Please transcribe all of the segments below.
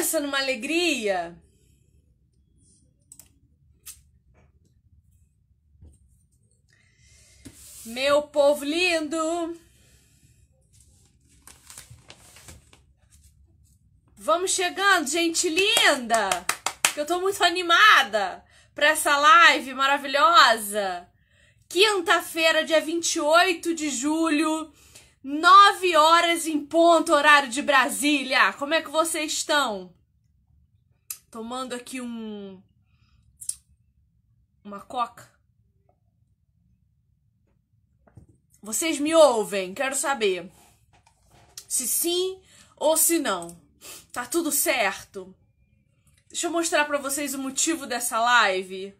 pensa numa alegria. Meu povo lindo. Vamos chegando, gente linda. Que eu tô muito animada para essa live maravilhosa. Quinta-feira, dia 28 de julho, 9 horas em ponto, horário de Brasília. Como é que vocês estão? Tomando aqui um. Uma coca. Vocês me ouvem? Quero saber. Se sim ou se não. Tá tudo certo? Deixa eu mostrar para vocês o motivo dessa live.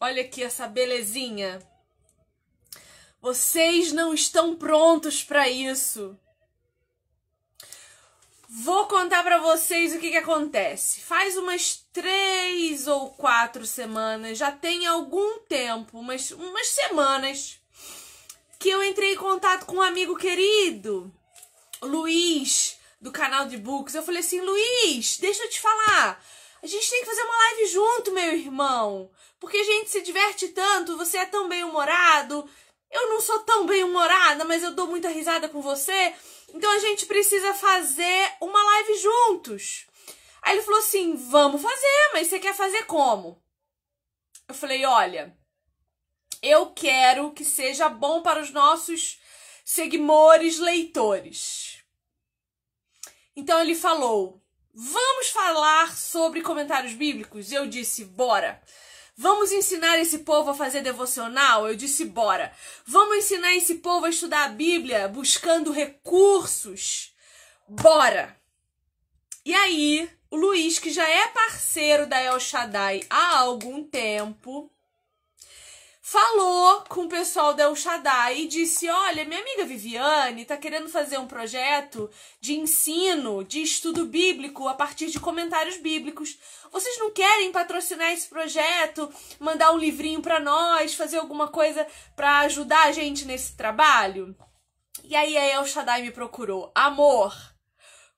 Olha aqui essa belezinha. Vocês não estão prontos para isso. Vou contar para vocês o que, que acontece. Faz umas três ou quatro semanas, já tem algum tempo, umas, umas semanas, que eu entrei em contato com um amigo querido, Luiz, do canal de books. Eu falei assim: Luiz, deixa eu te falar. A gente tem que fazer uma live junto, meu irmão. Porque a gente se diverte tanto, você é tão bem-humorado. Eu não sou tão bem-humorada, mas eu dou muita risada com você. Então a gente precisa fazer uma live juntos. Aí ele falou assim: vamos fazer, mas você quer fazer como? Eu falei: olha, eu quero que seja bom para os nossos seguidores leitores. Então ele falou: vamos falar sobre comentários bíblicos? Eu disse: bora. Vamos ensinar esse povo a fazer devocional? Eu disse: bora. Vamos ensinar esse povo a estudar a Bíblia buscando recursos? Bora. E aí, o Luiz, que já é parceiro da El Shaddai há algum tempo, falou com o pessoal da El Shaddai e disse: Olha, minha amiga Viviane está querendo fazer um projeto de ensino, de estudo bíblico a partir de comentários bíblicos. Vocês não querem patrocinar esse projeto, mandar um livrinho para nós, fazer alguma coisa para ajudar a gente nesse trabalho? E aí a El Shaddai me procurou. Amor,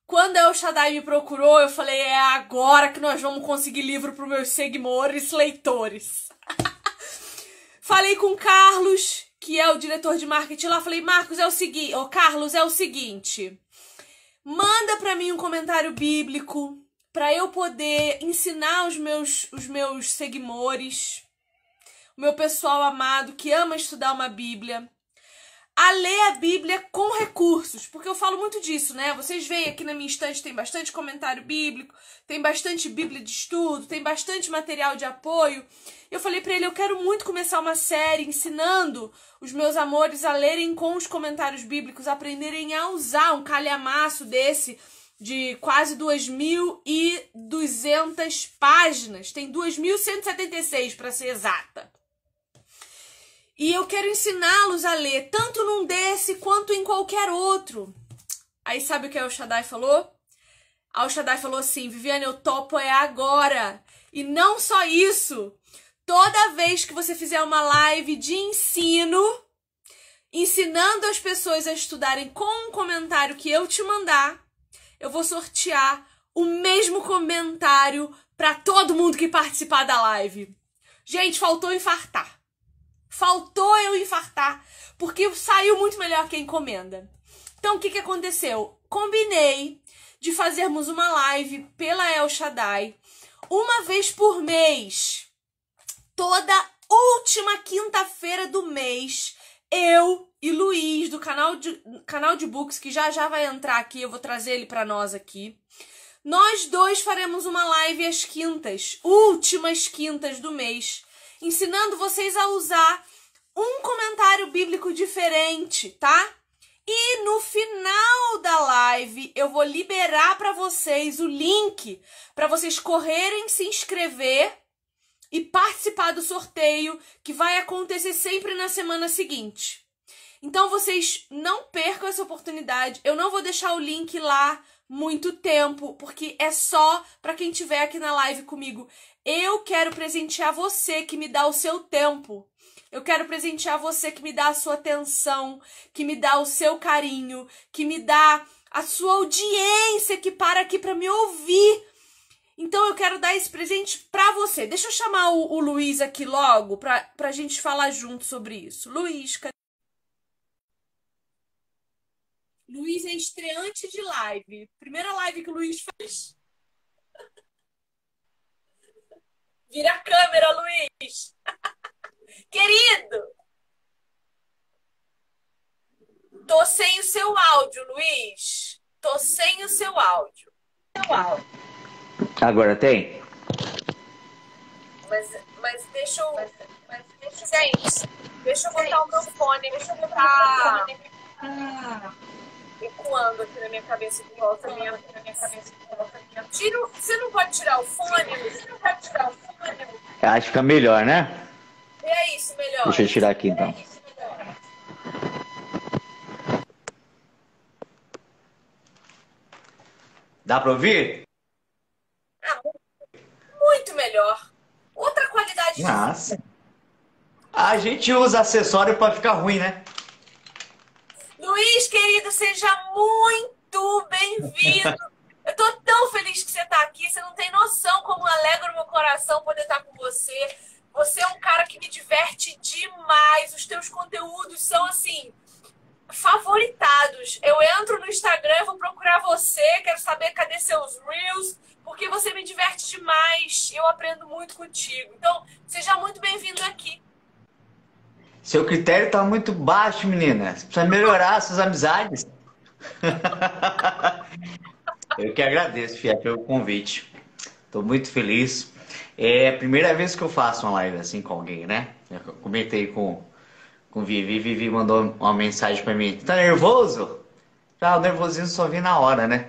quando a El Shaddai me procurou, eu falei: é agora que nós vamos conseguir livro para meus seguidores, leitores. Falei com o Carlos, que é o diretor de marketing lá. Falei, Marcos, é o seguinte. Ô, Carlos, é o seguinte. Manda para mim um comentário bíblico para eu poder ensinar os meus, os meus seguidores, o meu pessoal amado que ama estudar uma Bíblia, a ler a Bíblia com recursos, porque eu falo muito disso, né? Vocês veem aqui na minha estante tem bastante comentário bíblico, tem bastante Bíblia de estudo, tem bastante material de apoio. Eu falei para ele, eu quero muito começar uma série ensinando os meus amores a lerem com os comentários bíblicos, aprenderem a usar um calhamaço desse de quase 2.200 páginas. Tem 2.176 para ser exata. E eu quero ensiná-los a ler, tanto num desse quanto em qualquer outro. Aí sabe o que o Shaddai falou? A Shaddai falou assim: Viviane, eu topo é agora. E não só isso. Toda vez que você fizer uma live de ensino, ensinando as pessoas a estudarem com um comentário que eu te mandar, eu vou sortear o mesmo comentário para todo mundo que participar da live. Gente, faltou infartar. Faltou eu infartar, porque saiu muito melhor que a encomenda. Então, o que, que aconteceu? Combinei de fazermos uma live pela El Shaddai uma vez por mês. Toda última quinta-feira do mês, eu e Luiz, do canal de, canal de books, que já já vai entrar aqui, eu vou trazer ele para nós aqui. Nós dois faremos uma live às quintas, últimas quintas do mês, ensinando vocês a usar um comentário bíblico diferente, tá? E no final da live eu vou liberar para vocês o link para vocês correrem se inscrever e participar do sorteio que vai acontecer sempre na semana seguinte. Então vocês não percam essa oportunidade. Eu não vou deixar o link lá muito tempo, porque é só para quem estiver aqui na live comigo. Eu quero presentear você que me dá o seu tempo. Eu quero presentear você que me dá a sua atenção, que me dá o seu carinho, que me dá a sua audiência que para aqui para me ouvir. Então eu quero dar esse presente para você. Deixa eu chamar o, o Luiz aqui logo pra, pra gente falar junto sobre isso. Luiz, cadê? Luiz é estreante de live. Primeira live que o Luiz faz. Vira a câmera, Luiz. Querido. Tô sem o seu áudio, Luiz. Tô sem o seu áudio. Seu áudio. Agora tem? Mas, mas deixa eu. Mas, mas deixa, gente, deixa eu botar o meu fone. Deixa eu botar. Ah ecoando aqui na minha cabeça de volta minha, na minha cabeça de volta minha. Tira, você não pode tirar o fone? Você não pode tirar o fone? Acho que fica melhor, né? É isso, melhor. Deixa eu tirar aqui então. É isso, Dá pra ouvir? Ah, muito melhor. Outra qualidade Nossa. A gente usa acessório pra ficar ruim, né? Seja muito bem-vindo. Eu tô tão feliz que você tá aqui. Você não tem noção como alegra o meu coração poder estar com você. Você é um cara que me diverte demais. Os teus conteúdos são assim favoritados. Eu entro no Instagram, vou procurar você, quero saber cadê seus reels, porque você me diverte demais. Eu aprendo muito contigo. Então, seja muito bem-vindo aqui. Seu critério tá muito baixo, menina. Você precisa melhorar suas amizades. eu que agradeço, Fia, pelo convite. Estou muito feliz. É a primeira vez que eu faço uma live assim com alguém, né? Eu comentei com, com Vivi. Vivi mandou uma mensagem para mim. Tá nervoso? Ah, o nervosinho só vem na hora, né?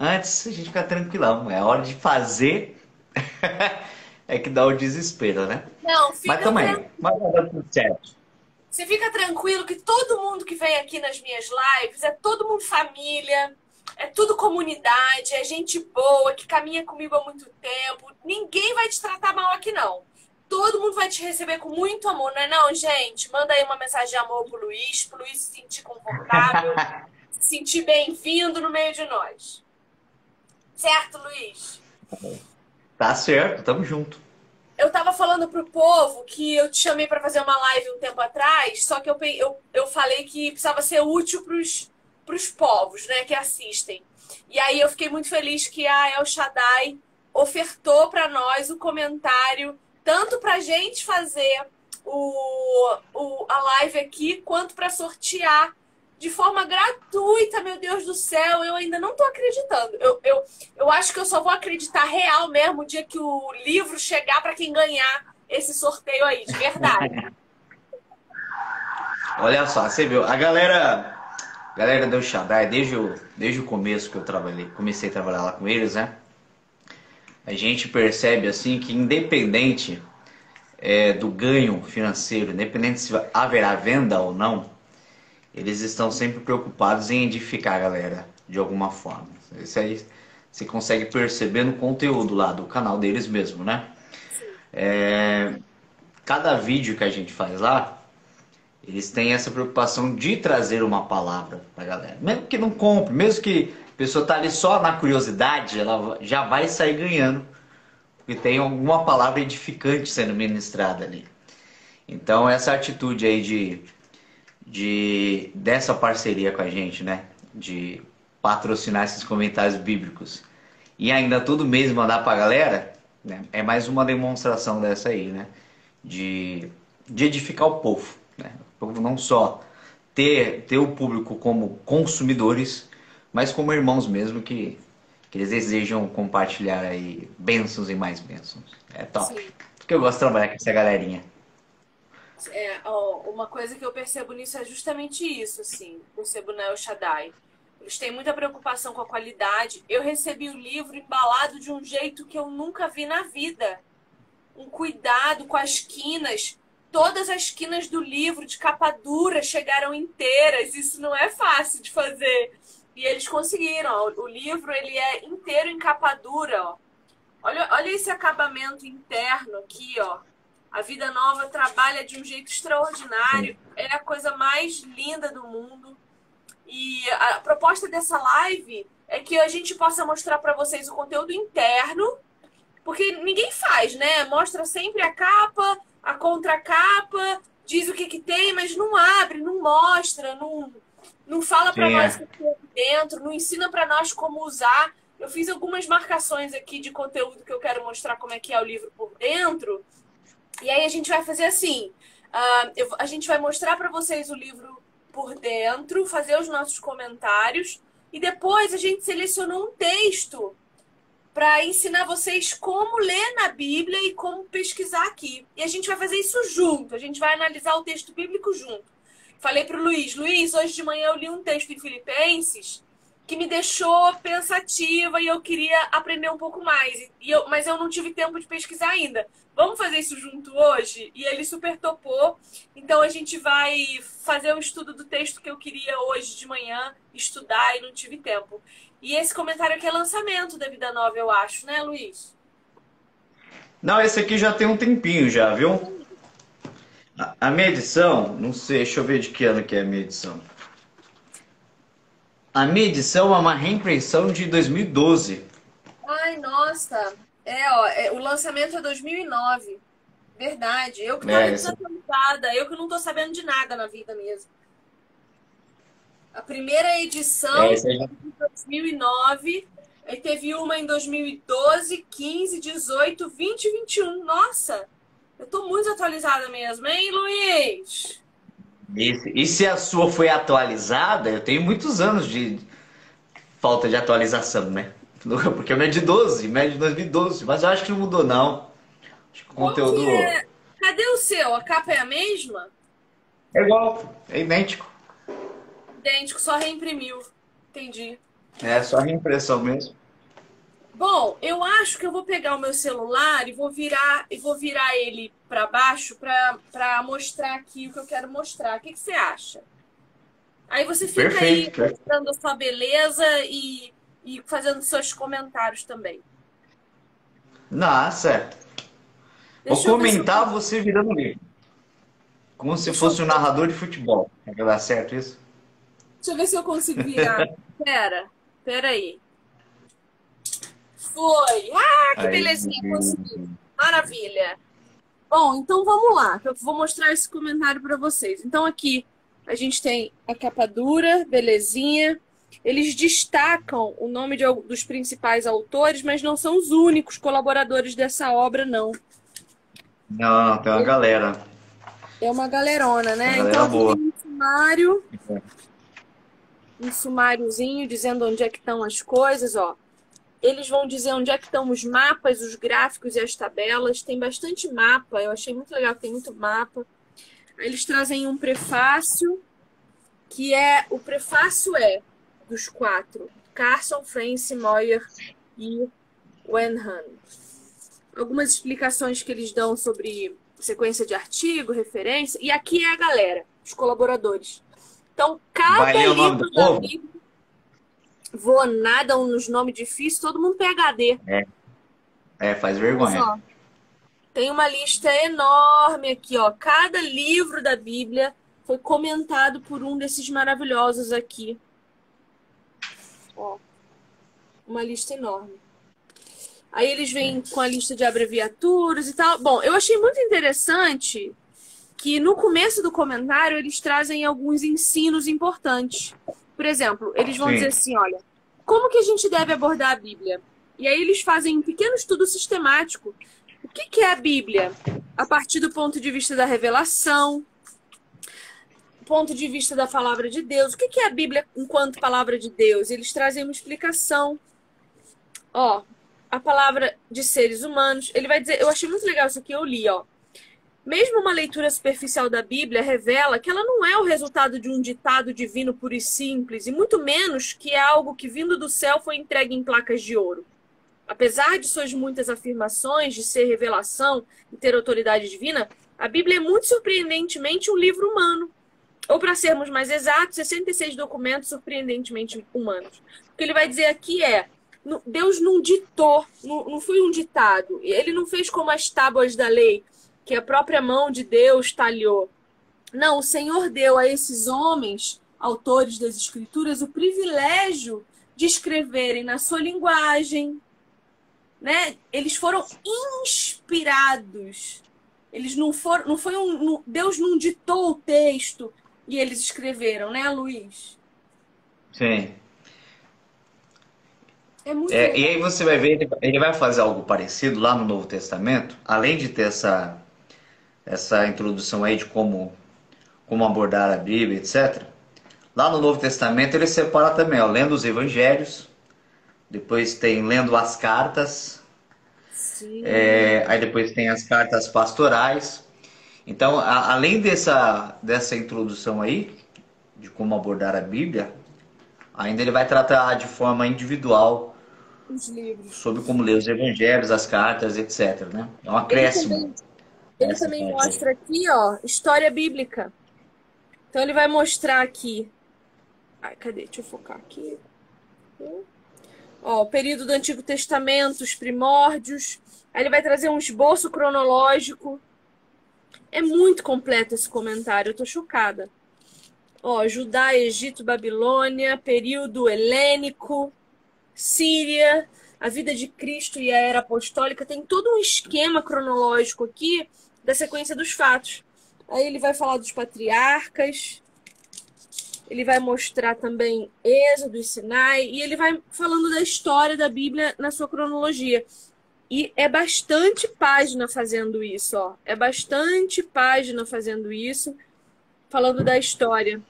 Antes a gente fica tranquilão. É hora de fazer. é que dá o desespero, né? Não, fica Mas também, mas vai dar tudo certo. Você fica tranquilo que todo mundo que vem aqui nas minhas lives é todo mundo família, é tudo comunidade, é gente boa, que caminha comigo há muito tempo. Ninguém vai te tratar mal aqui, não. Todo mundo vai te receber com muito amor, não é não, gente? Manda aí uma mensagem de amor pro Luiz, pro Luiz se sentir confortável, se sentir bem-vindo no meio de nós. Certo, Luiz? Tá certo, tamo junto eu tava falando pro povo que eu te chamei para fazer uma live um tempo atrás, só que eu, eu, eu falei que precisava ser útil pros, pros povos, né, que assistem. E aí eu fiquei muito feliz que a El Shaddai ofertou para nós o comentário, tanto pra gente fazer o, o, a live aqui, quanto para sortear de forma gratuita, meu Deus do céu, eu ainda não tô acreditando. Eu, eu, eu acho que eu só vou acreditar real mesmo o dia que o livro chegar para quem ganhar esse sorteio aí, de verdade. Olha só, você viu, a galera, a galera do Shaddai, desde o, desde o começo que eu trabalhei, comecei a trabalhar lá com eles, né? A gente percebe assim que independente é, do ganho financeiro, independente se haverá venda ou não, eles estão sempre preocupados em edificar a galera de alguma forma. Isso aí você consegue perceber no conteúdo lá do canal deles mesmo, né? É, cada vídeo que a gente faz lá, eles têm essa preocupação de trazer uma palavra para a galera. Mesmo que não compre, mesmo que a pessoa tá ali só na curiosidade, ela já vai sair ganhando, porque tem alguma palavra edificante sendo ministrada ali. Então essa atitude aí de de dessa parceria com a gente, né? De patrocinar esses comentários bíblicos e ainda todo mês mandar para a galera, né? É mais uma demonstração dessa aí, né? De, de edificar o povo, né? O povo não só ter, ter o público como consumidores, mas como irmãos mesmo que, que eles desejam compartilhar aí bênçãos e mais bênçãos. É top. Sim. Porque eu gosto de trabalhar com essa galerinha é, ó, uma coisa que eu percebo nisso é justamente isso, assim, percebo na El Shaddai. Eles têm muita preocupação com a qualidade. Eu recebi o livro embalado de um jeito que eu nunca vi na vida. Um cuidado com as quinas. Todas as quinas do livro de capa dura chegaram inteiras. Isso não é fácil de fazer. E eles conseguiram. O livro ele é inteiro em capa dura. Ó. Olha, olha esse acabamento interno aqui, ó. A Vida Nova trabalha de um jeito extraordinário. É a coisa mais linda do mundo. E a proposta dessa live é que a gente possa mostrar para vocês o conteúdo interno, porque ninguém faz, né? Mostra sempre a capa, a contracapa, diz o que, que tem, mas não abre, não mostra, não, não fala para nós o que tem dentro, não ensina para nós como usar. Eu fiz algumas marcações aqui de conteúdo que eu quero mostrar como é que é o livro por dentro. E aí a gente vai fazer assim: uh, eu, a gente vai mostrar para vocês o livro por dentro, fazer os nossos comentários e depois a gente selecionou um texto para ensinar vocês como ler na Bíblia e como pesquisar aqui. E a gente vai fazer isso junto, a gente vai analisar o texto bíblico junto. Falei para o Luiz, Luiz, hoje de manhã eu li um texto em Filipenses que me deixou pensativa e eu queria aprender um pouco mais. E eu, mas eu não tive tempo de pesquisar ainda. Vamos fazer isso junto hoje? E ele super topou. Então a gente vai fazer o estudo do texto que eu queria hoje de manhã estudar e não tive tempo. E esse comentário aqui é lançamento da Vida Nova, eu acho, né, Luiz? Não, esse aqui já tem um tempinho já, viu? A minha edição, não sei, deixa eu ver de que ano que é a minha edição. A minha edição é uma reimpressão de 2012. Ai, nossa. É, ó, é, o lançamento é 2009. Verdade. Eu que tô é, desatualizada. Eu que não tô sabendo de nada na vida mesmo. A primeira edição é, já... de 2009. Aí teve uma em 2012, 15, 18, 20 e 21. Nossa! Eu tô muito atualizada mesmo, hein, Luiz? E, e se a sua foi atualizada, eu tenho muitos anos de falta de atualização, né? Porque a minha é de 12, minha é de 2012, mas eu acho que não mudou, não. Acho que o conteúdo. É... Cadê o seu? A capa é a mesma? É igual, é idêntico. Idêntico, só reimprimiu. Entendi. É, só reimpressão mesmo. Bom, eu acho que eu vou pegar o meu celular e vou virar e vou virar ele para baixo para mostrar aqui o que eu quero mostrar. O que, que você acha? Aí você fica Perfeito. aí mostrando a sua beleza e, e fazendo seus comentários também. Nossa. Deixa vou comentar eu... você virando livro. Como se Deixa fosse eu... um narrador de futebol. Vai dar certo isso? Deixa eu ver se eu consigo virar. pera, pera aí. Foi! Ah, que belezinha, consegui. Maravilha. Bom, então vamos lá. Eu vou mostrar esse comentário para vocês. Então aqui a gente tem a capa dura, belezinha. Eles destacam o nome de, dos principais autores, mas não são os únicos colaboradores dessa obra, não. Não, tem uma galera. É uma galerona, né? Uma galera então boa. tem um sumário. Um sumáriozinho dizendo onde é que estão as coisas, ó. Eles vão dizer onde é que estão os mapas, os gráficos e as tabelas. Tem bastante mapa, eu achei muito legal que tem muito mapa. Eles trazem um prefácio, que é. O prefácio é dos quatro: Carson, France, Moyer e Wenham. Algumas explicações que eles dão sobre sequência de artigo, referência. E aqui é a galera, os colaboradores. Então, cada Vai livro da Bíblia Vou nada, uns nomes difíceis, todo mundo PHD. É. É, faz vergonha. Tem uma lista enorme aqui, ó. Cada livro da Bíblia foi comentado por um desses maravilhosos aqui. Ó. Uma lista enorme. Aí eles vêm com a lista de abreviaturas e tal. Bom, eu achei muito interessante que no começo do comentário eles trazem alguns ensinos importantes. Por exemplo, eles vão Sim. dizer assim: olha, como que a gente deve abordar a Bíblia? E aí eles fazem um pequeno estudo sistemático. O que, que é a Bíblia? A partir do ponto de vista da revelação, ponto de vista da palavra de Deus. O que, que é a Bíblia enquanto palavra de Deus? Eles trazem uma explicação. Ó, a palavra de seres humanos. Ele vai dizer, eu achei muito legal isso aqui, eu li, ó. Mesmo uma leitura superficial da Bíblia revela que ela não é o resultado de um ditado divino puro e simples, e muito menos que é algo que, vindo do céu, foi entregue em placas de ouro. Apesar de suas muitas afirmações de ser revelação e ter autoridade divina, a Bíblia é muito surpreendentemente um livro humano. Ou, para sermos mais exatos, 66 documentos surpreendentemente humanos. O que ele vai dizer aqui é: Deus não ditou, não, não foi um ditado. Ele não fez como as tábuas da lei, que a própria mão de Deus talhou. Não, o Senhor deu a esses homens autores das escrituras o privilégio de escreverem na sua linguagem, né? Eles foram inspirados. Eles não foram, não foi um, Deus não ditou o texto e eles escreveram, né, Luiz? Sim. É muito é, e aí você vai ver, ele vai fazer algo parecido lá no Novo Testamento, além de ter essa, essa introdução aí de como, como abordar a Bíblia, etc. Lá no Novo Testamento ele separa também, ó, lendo os evangelhos, depois tem lendo as cartas, é, aí depois tem as cartas pastorais. Então, a, além dessa, dessa introdução aí, de como abordar a Bíblia, ainda ele vai tratar de forma individual os livros. Sobre como ler os evangelhos, as cartas, etc. Né? É um acréscimo. Ele também, ele também mostra aqui, ó, história bíblica. Então ele vai mostrar aqui. Ai, cadê? Deixa eu focar aqui. Ó, o período do Antigo Testamento, os primórdios. Aí ele vai trazer um esboço cronológico. É muito completo esse comentário, eu tô chocada. Ó, Judá, Egito, Babilônia, período helênico, Síria, a vida de Cristo e a era apostólica, tem todo um esquema cronológico aqui da sequência dos fatos. Aí ele vai falar dos patriarcas, ele vai mostrar também Êxodo e Sinai, e ele vai falando da história da Bíblia na sua cronologia. E é bastante página fazendo isso, ó. É bastante página fazendo isso, falando da história.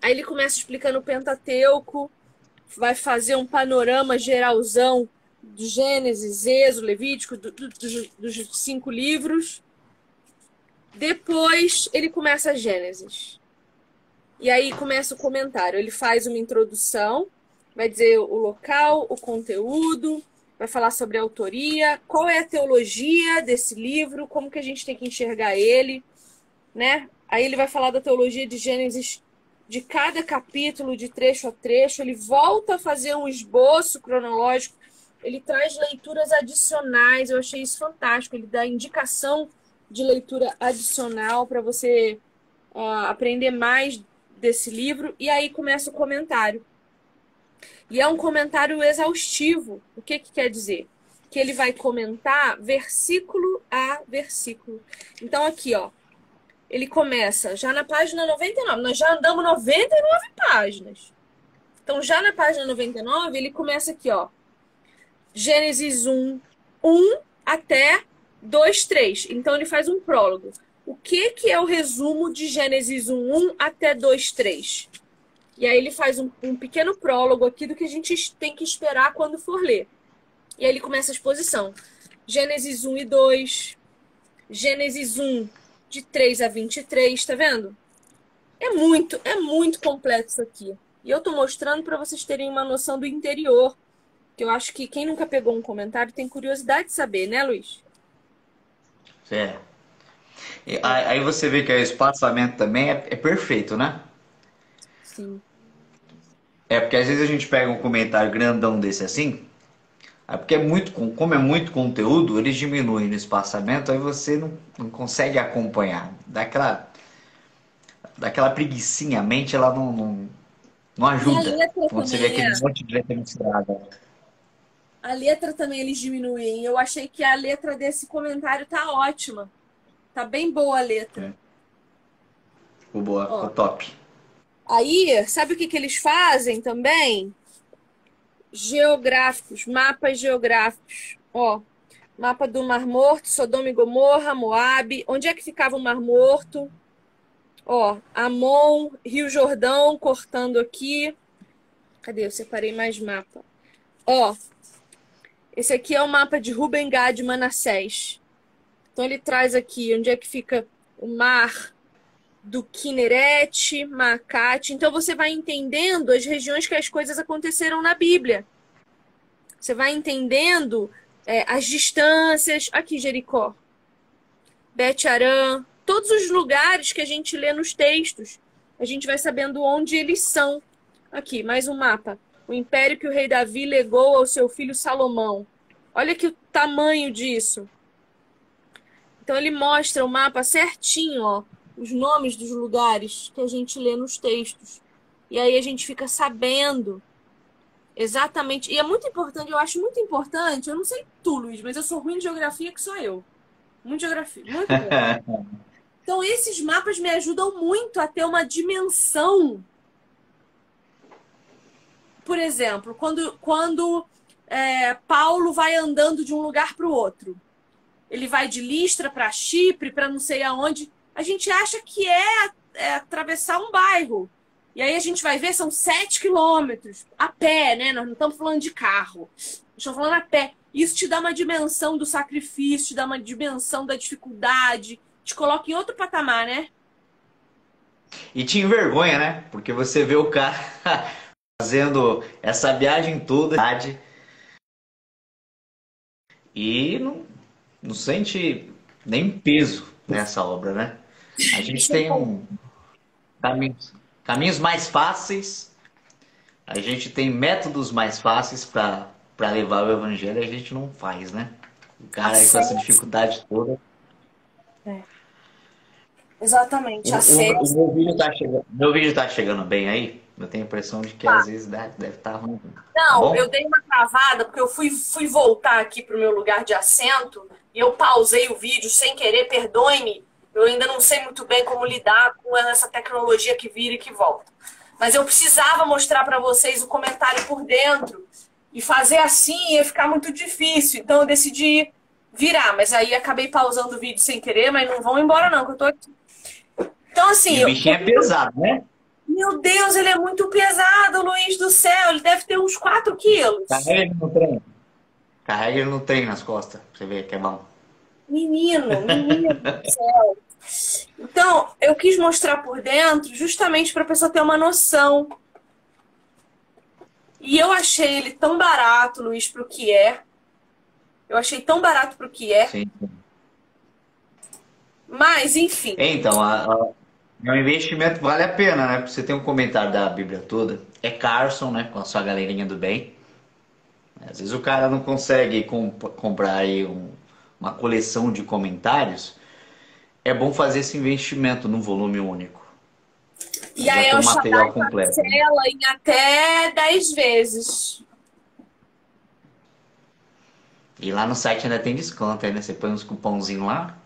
Aí ele começa explicando o Pentateuco, vai fazer um panorama geralzão do Gênesis, Êxodo, Levítico, do, do, do, dos cinco livros. Depois ele começa a Gênesis. E aí começa o comentário. Ele faz uma introdução, vai dizer o local, o conteúdo, vai falar sobre a autoria, qual é a teologia desse livro, como que a gente tem que enxergar ele, né? Aí ele vai falar da teologia de Gênesis de cada capítulo, de trecho a trecho, ele volta a fazer um esboço cronológico, ele traz leituras adicionais, eu achei isso fantástico, ele dá indicação de leitura adicional para você uh, aprender mais desse livro, e aí começa o comentário. E é um comentário exaustivo. O que, que quer dizer? Que ele vai comentar versículo a versículo. Então, aqui, ó, ele começa já na página 99. Nós já andamos 99 páginas. Então, já na página 99, ele começa aqui, ó. Gênesis 1, 1 até 2, 3. Então, ele faz um prólogo. O que, que é o resumo de Gênesis 1, 1 até 2, 3? E aí ele faz um, um pequeno prólogo aqui do que a gente tem que esperar quando for ler. E aí ele começa a exposição. Gênesis 1 e 2. Gênesis 1, de 3 a 23, tá vendo? É muito, é muito completo isso aqui. E eu tô mostrando para vocês terem uma noção do interior, que eu acho que quem nunca pegou um comentário tem curiosidade de saber, né, Luiz? É. E aí você vê que o espaçamento também é, é perfeito, né? Sim. É porque às vezes a gente pega um comentário grandão desse assim, é porque é muito, como é muito conteúdo, eles diminuem no espaçamento, aí você não, não consegue acompanhar. Daquela, daquela preguiçinha, a mente ela não, não, não ajuda. Quando você vê aquele monte de letra misturada. A letra também eles diminuem. Eu achei que a letra desse comentário tá ótima. Tá bem boa a letra. É. Ficou boa, ficou top. Aí, sabe o que, que eles fazem também? geográficos, mapas geográficos. Ó, mapa do Mar Morto, Sodoma e Gomorra, Moabe. Onde é que ficava o Mar Morto? Ó, Amon, Rio Jordão, cortando aqui. Cadê? Eu separei mais mapa. Ó, esse aqui é o mapa de Ruben Gad Manassés. Então ele traz aqui onde é que fica o mar do Kineret, Macate. Então você vai entendendo as regiões que as coisas aconteceram na Bíblia. Você vai entendendo é, as distâncias. Aqui, Jericó, Bet-Arã, todos os lugares que a gente lê nos textos. A gente vai sabendo onde eles são. Aqui, mais um mapa. O império que o rei Davi legou ao seu filho Salomão. Olha que o tamanho disso. Então ele mostra o mapa certinho, ó os nomes dos lugares que a gente lê nos textos. E aí a gente fica sabendo exatamente. E é muito importante, eu acho muito importante. Eu não sei tu, Luiz, mas eu sou ruim de geografia que sou eu. Muito geografia. Muito então, esses mapas me ajudam muito a ter uma dimensão. Por exemplo, quando, quando é, Paulo vai andando de um lugar para o outro, ele vai de Listra para Chipre, para não sei aonde. A gente acha que é, é atravessar um bairro. E aí a gente vai ver, são sete quilômetros a pé, né? Nós não estamos falando de carro. Estamos falando a pé. Isso te dá uma dimensão do sacrifício, te dá uma dimensão da dificuldade, te coloca em outro patamar, né? E te envergonha, né? Porque você vê o cara fazendo essa viagem toda e não, não sente nem peso nessa obra, né? A gente tem um caminhos, caminhos mais fáceis, a gente tem métodos mais fáceis para levar o evangelho a gente não faz, né? O cara aí com essa dificuldade toda. É. Exatamente. O, o, o, meu, vídeo tá chegando, meu vídeo tá chegando bem aí? Eu tenho a impressão de que ah. às vezes deve, estar tá ruim. Não, tá eu dei uma travada porque eu fui, fui voltar aqui pro meu lugar de assento e eu pausei o vídeo sem querer, perdoe-me. Eu ainda não sei muito bem como lidar com essa tecnologia que vira e que volta. Mas eu precisava mostrar para vocês o comentário por dentro e fazer assim ia ficar muito difícil. Então eu decidi virar, mas aí acabei pausando o vídeo sem querer, mas não vão embora não, que eu tô aqui. Então assim, e o bichinho eu... é pesado, né? Meu Deus, ele é muito pesado, Luiz do céu. Ele deve ter uns 4 quilos. Carrega ele no trem. Carrega ele no trem nas costas, pra você ver que é bom. Menino, menino do céu. Então, eu quis mostrar por dentro justamente para a pessoa ter uma noção e eu achei ele tão barato, Luiz, para o que é. Eu achei tão barato para o que é. Sim. Mas, enfim. Então, a, a, o investimento vale a pena, né? Você tem um comentário da Bíblia toda. É Carson, né? Com a sua galerinha do bem. Às vezes o cara não consegue comp comprar aí um, uma coleção de comentários. É bom fazer esse investimento num volume único. E aí é o material completo. parcela em até 10 vezes. E lá no site ainda tem desconto, né? Você põe uns cupomzinhos lá.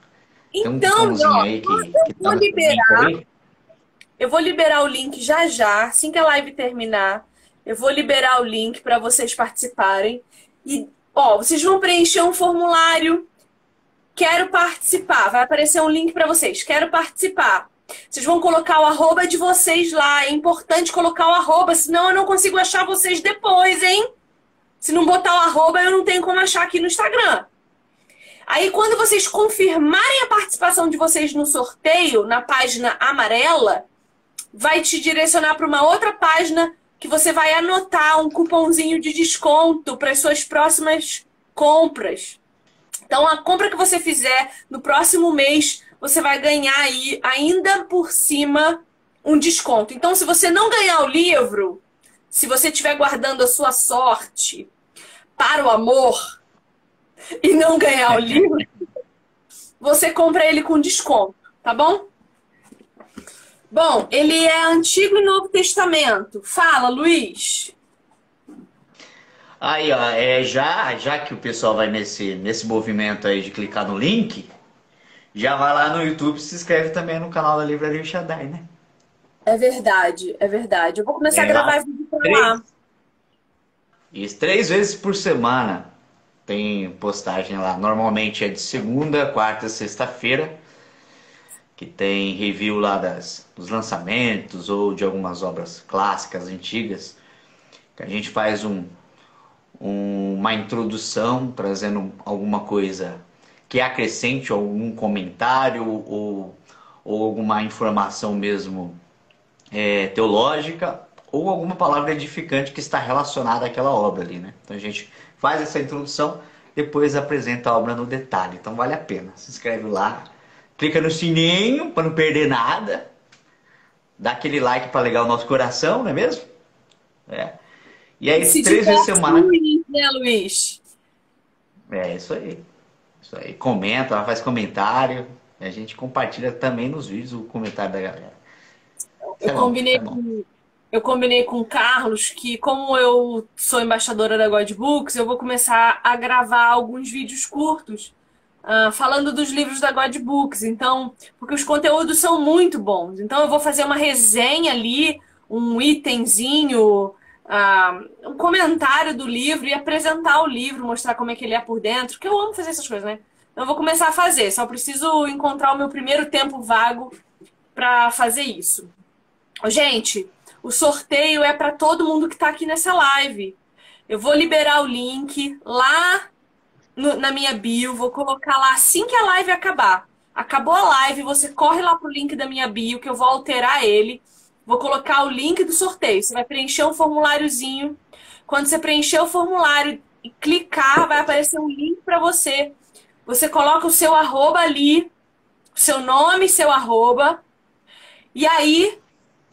Então, um ó, que, que tá vou liberar. Eu vou liberar o link já já, assim que a live terminar. Eu vou liberar o link para vocês participarem. E, ó, vocês vão preencher um formulário. Quero participar. Vai aparecer um link para vocês. Quero participar. Vocês vão colocar o arroba de vocês lá. É importante colocar o arroba, senão eu não consigo achar vocês depois, hein? Se não botar o arroba, eu não tenho como achar aqui no Instagram. Aí, quando vocês confirmarem a participação de vocês no sorteio, na página amarela, vai te direcionar para uma outra página que você vai anotar um cupomzinho de desconto para as suas próximas compras. Então, a compra que você fizer no próximo mês você vai ganhar aí ainda por cima um desconto. Então, se você não ganhar o livro, se você estiver guardando a sua sorte para o amor e não ganhar o livro, você compra ele com desconto, tá bom? Bom, ele é Antigo e Novo Testamento. Fala, Luiz. Aí, ó, é, já, já que o pessoal vai nesse, nesse movimento aí de clicar no link, já vai lá no YouTube e se inscreve também no canal da Livraria Shaddai, né? É verdade, é verdade. Eu vou começar é a gravar lá, vídeo três, lá. Isso, três vezes por semana tem postagem lá. Normalmente é de segunda, quarta, sexta-feira, que tem review lá das, dos lançamentos ou de algumas obras clássicas, antigas. Que a gente faz um, um, uma introdução, trazendo alguma coisa que acrescente algum comentário ou, ou alguma informação mesmo é, teológica ou alguma palavra edificante que está relacionada àquela obra ali, né? Então a gente faz essa introdução, depois apresenta a obra no detalhe. Então vale a pena. Se inscreve lá, clica no sininho para não perder nada, dá aquele like para legar o nosso coração, não é mesmo? É. E aí, Se três vezes semana. Luiz, né, Luiz? É isso aí. Isso aí, comenta, faz comentário. a gente compartilha também nos vídeos o comentário da galera. Eu é combinei, é eu combinei com o Carlos que, como eu sou embaixadora da God Books, eu vou começar a gravar alguns vídeos curtos uh, falando dos livros da God Books. Então, porque os conteúdos são muito bons. Então, eu vou fazer uma resenha ali, um itemzinho, uh, um comentário do livro e apresentar o livro, mostrar como é que ele é por dentro, que eu amo fazer essas coisas, né? Então, eu vou começar a fazer. Só preciso encontrar o meu primeiro tempo vago para fazer isso. Gente, o sorteio é para todo mundo que está aqui nessa live. Eu vou liberar o link lá no, na minha bio, vou colocar lá assim que a live acabar. Acabou a live, você corre lá pro link da minha bio, que eu vou alterar ele. Vou colocar o link do sorteio. Você vai preencher um formuláriozinho. Quando você preencher o formulário e clicar, vai aparecer um link para você. Você coloca o seu arroba ali, seu nome, seu arroba. E aí,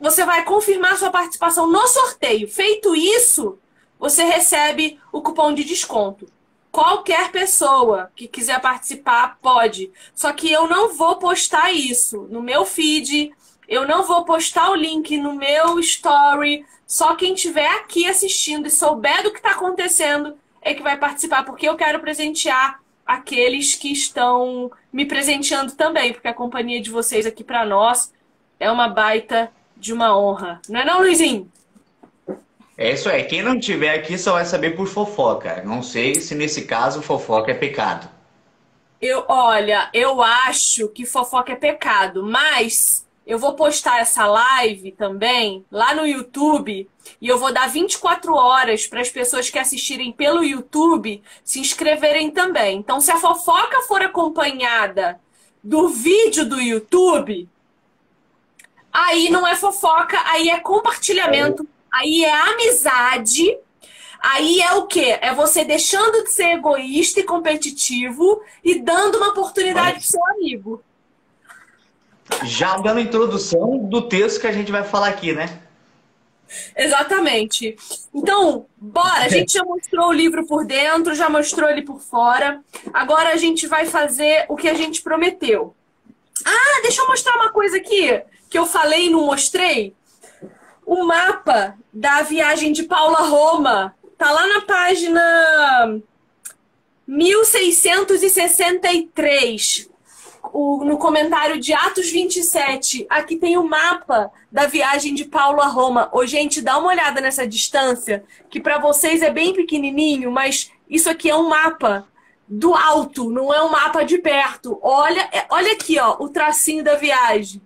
você vai confirmar sua participação no sorteio. Feito isso, você recebe o cupom de desconto. Qualquer pessoa que quiser participar pode. Só que eu não vou postar isso no meu feed, eu não vou postar o link no meu story. Só quem estiver aqui assistindo e souber do que está acontecendo é que vai participar, porque eu quero presentear aqueles que estão me presenteando também, porque a companhia de vocês aqui para nós é uma baita de uma honra. Não é não, Luizinho? É isso aí. Quem não tiver aqui só vai saber por fofoca. Não sei se nesse caso fofoca é pecado. Eu, olha, eu acho que fofoca é pecado, mas eu vou postar essa live também lá no YouTube e eu vou dar 24 horas para as pessoas que assistirem pelo YouTube se inscreverem também. Então, se a fofoca for acompanhada do vídeo do YouTube, aí não é fofoca, aí é compartilhamento aí é amizade. Aí é o quê? É você deixando de ser egoísta e competitivo e dando uma oportunidade pro seu amigo. Já dando introdução do texto que a gente vai falar aqui, né? Exatamente. Então, bora. A gente já mostrou o livro por dentro, já mostrou ele por fora. Agora a gente vai fazer o que a gente prometeu. Ah, deixa eu mostrar uma coisa aqui que eu falei e não mostrei o mapa da viagem de Paula Roma. Tá lá na página 1663, o, no comentário de Atos 27. Aqui tem o mapa da viagem de Paulo a Roma. Ô, gente, dá uma olhada nessa distância, que para vocês é bem pequenininho, mas isso aqui é um mapa do alto, não é um mapa de perto. Olha, é, olha aqui, ó, o tracinho da viagem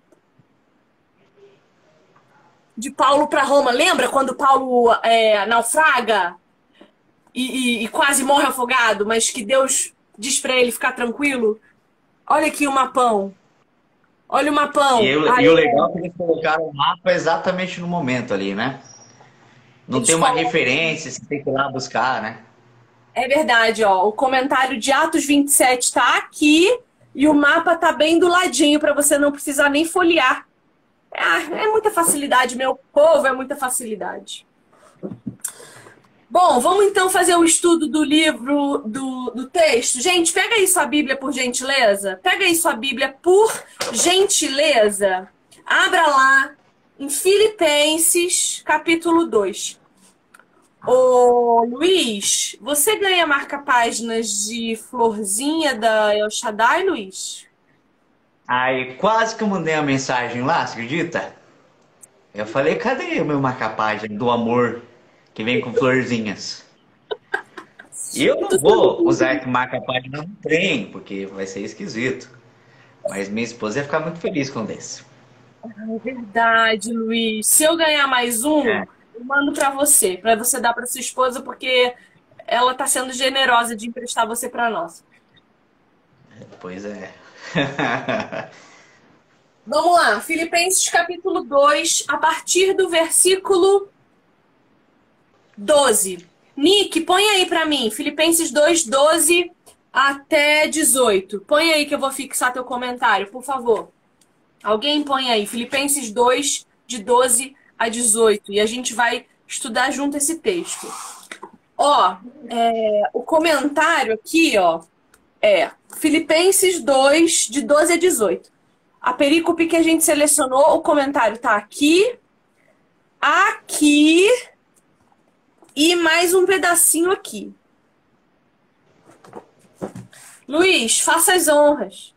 de Paulo para Roma. Lembra quando Paulo é, naufraga e, e, e, quase morre afogado, mas que Deus diz para ele ficar tranquilo? Olha aqui o mapão. Olha o mapão. E, eu, e o legal é que eles colocaram o mapa exatamente no momento ali, né? Não tem uma referência, você tem que ir lá buscar, né? É verdade, ó. O comentário de Atos 27 está aqui e o mapa tá bem do ladinho para você não precisar nem folhear. Ah, é muita facilidade, meu povo, é muita facilidade. Bom, vamos então fazer o estudo do livro, do, do texto. Gente, pega aí sua Bíblia, por gentileza. Pega aí sua Bíblia, por gentileza. Abra lá em Filipenses, capítulo 2. Ô, Luiz, você ganha marca-páginas de florzinha da El Shaddai, Luiz? Aí quase que eu mandei uma mensagem lá, você acredita? Eu falei, cadê o meu marca-página do amor que vem com florzinhas? E eu não vou usar marca-página no trem, porque vai ser esquisito. Mas minha esposa ia ficar muito feliz com desse. É verdade, Luiz. Se eu ganhar mais um, é. eu mando para você, para você dar para sua esposa, porque ela tá sendo generosa de emprestar você para nós. Pois é. Vamos lá, Filipenses capítulo 2, a partir do versículo 12. Nick, põe aí para mim, Filipenses 2, 12 até 18. Põe aí que eu vou fixar teu comentário, por favor. Alguém põe aí, Filipenses 2, de 12 a 18. E a gente vai estudar junto esse texto. Ó, é, o comentário aqui, ó, é Filipenses 2, de 12 a 18. A perícope que a gente selecionou, o comentário está aqui. aqui e mais um pedacinho aqui. Luiz, faça as honras.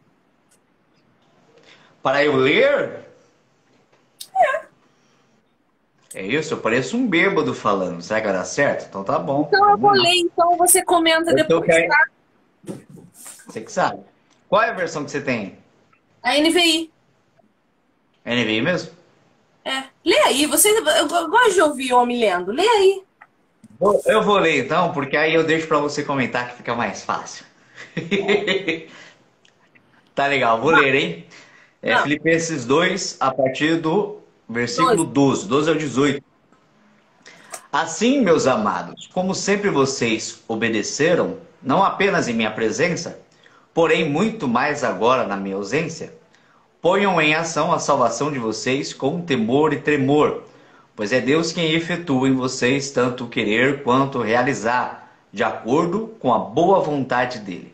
Para eu ler? É. É isso, eu pareço um bêbado falando. Será que vai dar certo? Então tá bom. Então eu vou ler, então você comenta eu depois. Quer... Tá? Você que sabe. Qual é a versão que você tem? A NVI. A NVI mesmo? É. Lê aí, você. Eu gosto de ouvir homem lendo. Lê aí. Eu vou ler então, porque aí eu deixo para você comentar que fica mais fácil. tá legal, vou ler, hein? É Não. Filipenses 2, a partir do versículo 12. 12 ao 18. Assim, meus amados, como sempre vocês obedeceram, não apenas em minha presença, porém muito mais agora na minha ausência, ponham em ação a salvação de vocês com temor e tremor, pois é Deus quem efetua em vocês tanto querer quanto realizar, de acordo com a boa vontade dele.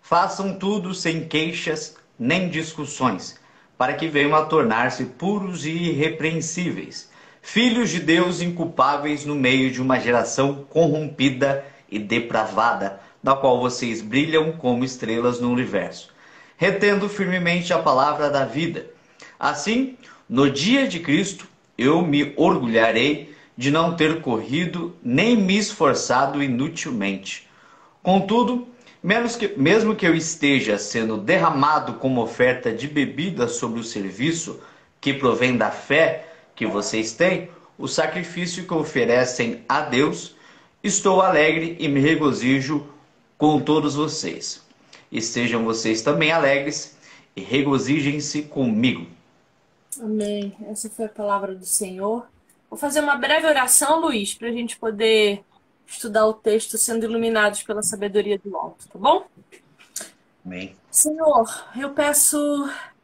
Façam tudo sem queixas nem discussões, para que venham a tornar-se puros e irrepreensíveis, filhos de Deus inculpáveis no meio de uma geração corrompida e depravada, da qual vocês brilham como estrelas no universo, retendo firmemente a palavra da vida. Assim, no dia de Cristo, eu me orgulharei de não ter corrido nem me esforçado inutilmente. Contudo, que, mesmo que eu esteja sendo derramado como oferta de bebida sobre o serviço que provém da fé que vocês têm, o sacrifício que oferecem a Deus, estou alegre e me regozijo com todos vocês. Estejam vocês também alegres e regozijem-se comigo. Amém. Essa foi a palavra do Senhor. Vou fazer uma breve oração, Luiz, para a gente poder estudar o texto sendo iluminados pela sabedoria do alto, tá bom? Amém. Senhor, eu peço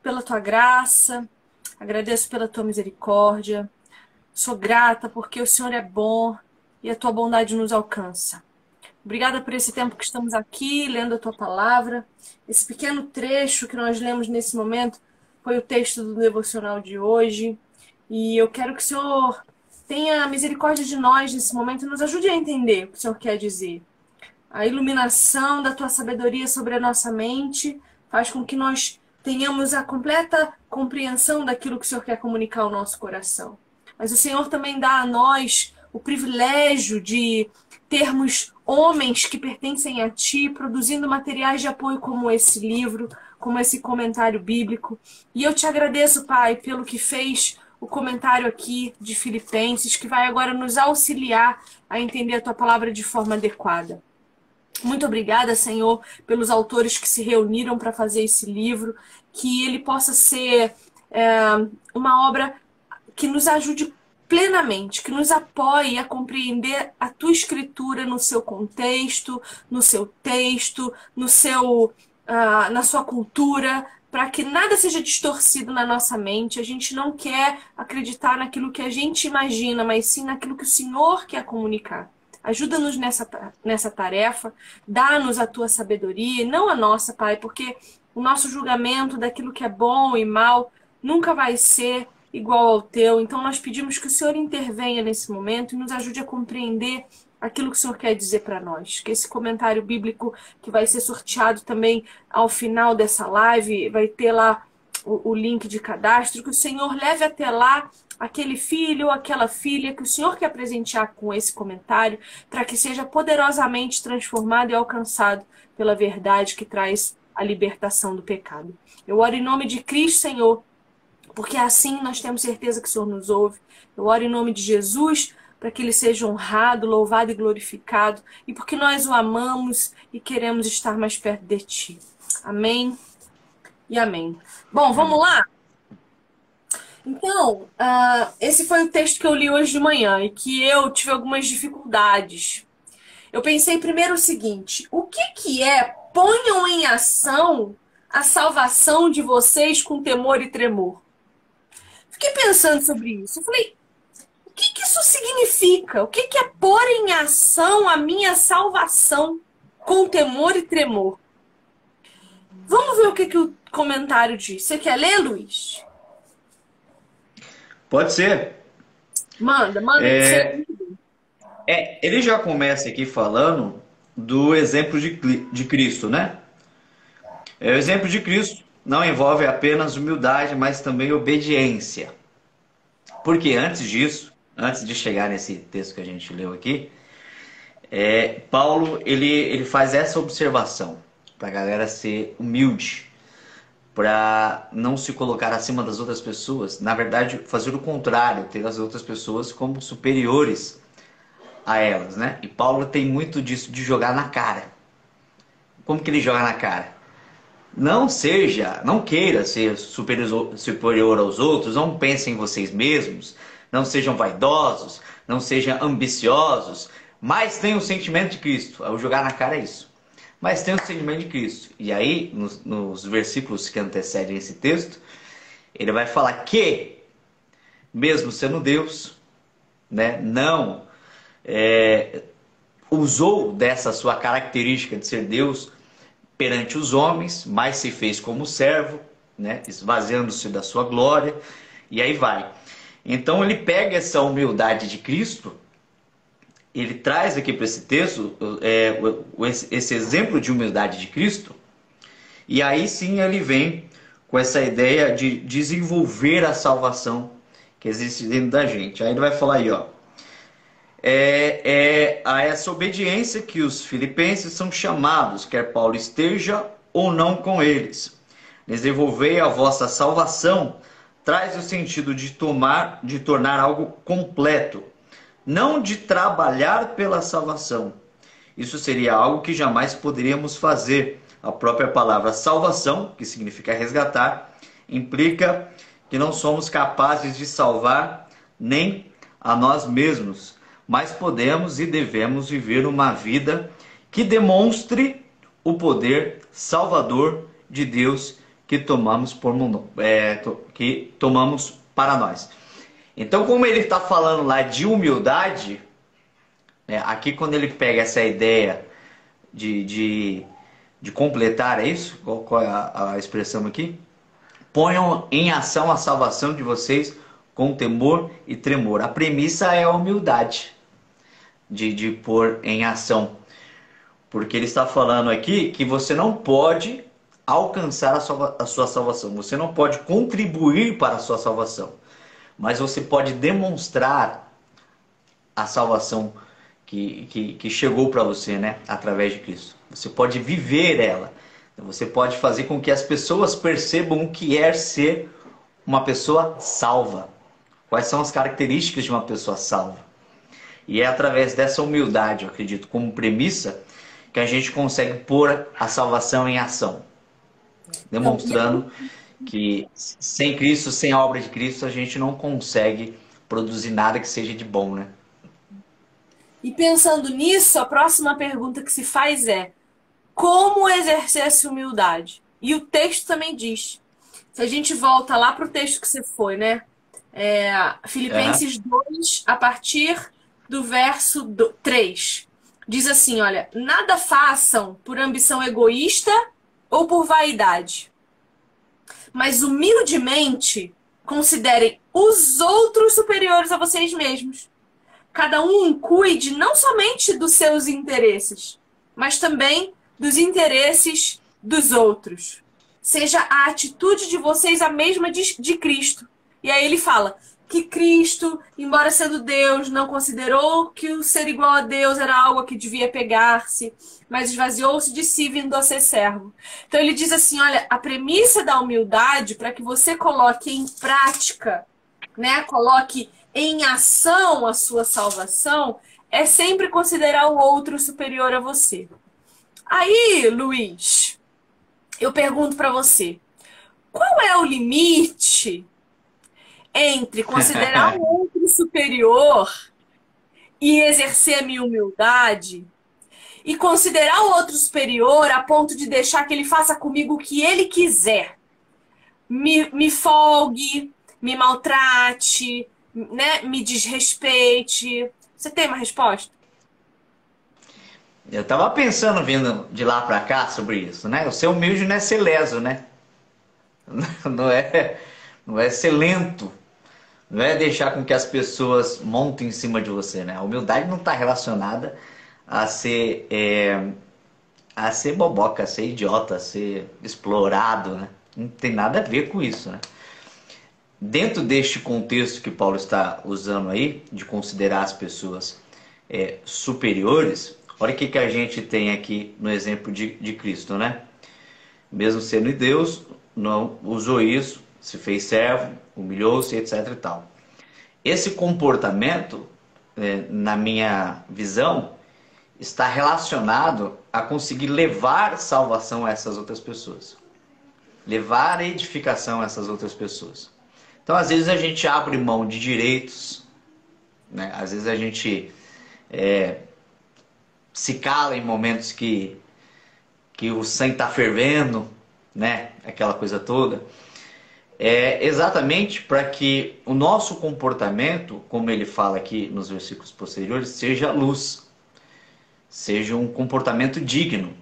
pela tua graça, agradeço pela tua misericórdia, sou grata porque o Senhor é bom e a tua bondade nos alcança. Obrigada por esse tempo que estamos aqui lendo a tua palavra. Esse pequeno trecho que nós lemos nesse momento foi o texto do devocional de hoje. E eu quero que o Senhor tenha misericórdia de nós nesse momento e nos ajude a entender o que o Senhor quer dizer. A iluminação da tua sabedoria sobre a nossa mente faz com que nós tenhamos a completa compreensão daquilo que o Senhor quer comunicar ao nosso coração. Mas o Senhor também dá a nós o privilégio de termos homens que pertencem a ti, produzindo materiais de apoio como esse livro, como esse comentário bíblico. E eu te agradeço, Pai, pelo que fez o comentário aqui de Filipenses, que vai agora nos auxiliar a entender a tua palavra de forma adequada. Muito obrigada, Senhor, pelos autores que se reuniram para fazer esse livro, que ele possa ser é, uma obra que nos ajude plenamente, que nos apoie a compreender a tua escritura no seu contexto, no seu texto, no seu, uh, na sua cultura, para que nada seja distorcido na nossa mente. A gente não quer acreditar naquilo que a gente imagina, mas sim naquilo que o Senhor quer comunicar. Ajuda-nos nessa, nessa tarefa, dá-nos a tua sabedoria, não a nossa, Pai, porque o nosso julgamento daquilo que é bom e mal nunca vai ser igual ao teu. Então nós pedimos que o Senhor intervenha nesse momento e nos ajude a compreender aquilo que o Senhor quer dizer para nós. Que esse comentário bíblico que vai ser sorteado também ao final dessa live, vai ter lá o, o link de cadastro, que o Senhor leve até lá aquele filho ou aquela filha que o Senhor quer presentear com esse comentário, para que seja poderosamente transformado e alcançado pela verdade que traz a libertação do pecado. Eu oro em nome de Cristo, Senhor, porque assim nós temos certeza que o Senhor nos ouve. Eu oro em nome de Jesus para que ele seja honrado, louvado e glorificado, e porque nós o amamos e queremos estar mais perto de ti. Amém e amém. Bom, vamos lá? Então, uh, esse foi o texto que eu li hoje de manhã e que eu tive algumas dificuldades. Eu pensei primeiro o seguinte: o que, que é ponham em ação a salvação de vocês com temor e tremor? Fiquei pensando sobre isso. Eu falei, o que, que isso significa? O que, que é pôr em ação a minha salvação com temor e tremor? Vamos ver o que, que o comentário diz. Você quer ler, Luiz? Pode ser. Manda, manda. É, é, ele já começa aqui falando do exemplo de, de Cristo, né? É, o exemplo de Cristo não envolve apenas humildade, mas também obediência. Porque antes disso, antes de chegar nesse texto que a gente leu aqui, é, Paulo ele, ele faz essa observação para a galera ser humilde, para não se colocar acima das outras pessoas. Na verdade, fazer o contrário, ter as outras pessoas como superiores a elas, né? E Paulo tem muito disso de jogar na cara. Como que ele joga na cara? Não seja, não queira ser superior, aos outros, não pensem em vocês mesmos, não sejam vaidosos, não sejam ambiciosos, mas tenham o sentimento de Cristo. O jogar na cara é isso. Mas tenham o sentimento de Cristo. E aí, nos, nos versículos que antecedem esse texto, ele vai falar que, mesmo sendo Deus, né, não é, usou dessa sua característica de ser Deus perante os homens, mas se fez como servo, né, esvaziando-se da sua glória, e aí vai. Então ele pega essa humildade de Cristo, ele traz aqui para esse texto é, esse exemplo de humildade de Cristo, e aí sim ele vem com essa ideia de desenvolver a salvação que existe dentro da gente. Aí ele vai falar aí, ó, é, é a essa obediência que os filipenses são chamados, quer Paulo esteja ou não com eles. Desenvolver a vossa salvação traz o sentido de tomar, de tornar algo completo, não de trabalhar pela salvação. Isso seria algo que jamais poderíamos fazer. A própria palavra salvação, que significa resgatar, implica que não somos capazes de salvar nem a nós mesmos mas podemos e devemos viver uma vida que demonstre o poder salvador de Deus que tomamos, por, é, que tomamos para nós. Então, como ele está falando lá de humildade, é, aqui quando ele pega essa ideia de, de, de completar, é isso? Qual, qual é a, a expressão aqui? Ponham em ação a salvação de vocês com temor e tremor. A premissa é a humildade de, de pôr em ação. Porque ele está falando aqui que você não pode alcançar a sua, a sua salvação, você não pode contribuir para a sua salvação, mas você pode demonstrar a salvação que, que, que chegou para você né, através de Cristo. Você pode viver ela. Você pode fazer com que as pessoas percebam o que é ser uma pessoa salva. Quais são as características de uma pessoa salva? E é através dessa humildade, eu acredito, como premissa, que a gente consegue pôr a salvação em ação. Demonstrando que sem Cristo, sem a obra de Cristo, a gente não consegue produzir nada que seja de bom, né? E pensando nisso, a próxima pergunta que se faz é: como exercer essa humildade? E o texto também diz. Se a gente volta lá para o texto que você foi, né? É, Filipenses uhum. 2, a partir do verso 3. Diz assim: olha, nada façam por ambição egoísta ou por vaidade, mas humildemente considerem os outros superiores a vocês mesmos. Cada um cuide não somente dos seus interesses, mas também dos interesses dos outros. Seja a atitude de vocês a mesma de, de Cristo. E aí ele fala: que Cristo, embora sendo Deus, não considerou que o ser igual a Deus era algo que devia pegar-se, mas esvaziou-se de si vindo a ser servo. Então ele diz assim, olha, a premissa da humildade para que você coloque em prática, né, coloque em ação a sua salvação, é sempre considerar o outro superior a você. Aí, Luiz, eu pergunto para você, qual é o limite entre considerar o outro superior e exercer a minha humildade e considerar o outro superior a ponto de deixar que ele faça comigo o que ele quiser. Me, me folgue, me maltrate, né? me desrespeite. Você tem uma resposta? Eu tava pensando vindo de lá para cá sobre isso, né? O ser humilde não é ser leso, né? Não é, não é ser lento Não é deixar com que as pessoas montem em cima de você, né? A humildade não está relacionada a ser é, a ser boboca, a ser idiota, a ser explorado, né? Não tem nada a ver com isso, né? Dentro deste contexto que Paulo está usando aí, de considerar as pessoas é, superiores, olha o que, que a gente tem aqui no exemplo de, de Cristo, né? Mesmo sendo Deus, não usou isso, se fez servo, humilhou-se, etc e tal. Esse comportamento, é, na minha visão, está relacionado a conseguir levar salvação a essas outras pessoas. Levar edificação a essas outras pessoas. Então, às vezes, a gente abre mão de direitos, né? às vezes, a gente é, se cala em momentos que, que o sangue está fervendo, né? aquela coisa toda. É exatamente para que o nosso comportamento, como ele fala aqui nos versículos posteriores, seja luz, seja um comportamento digno.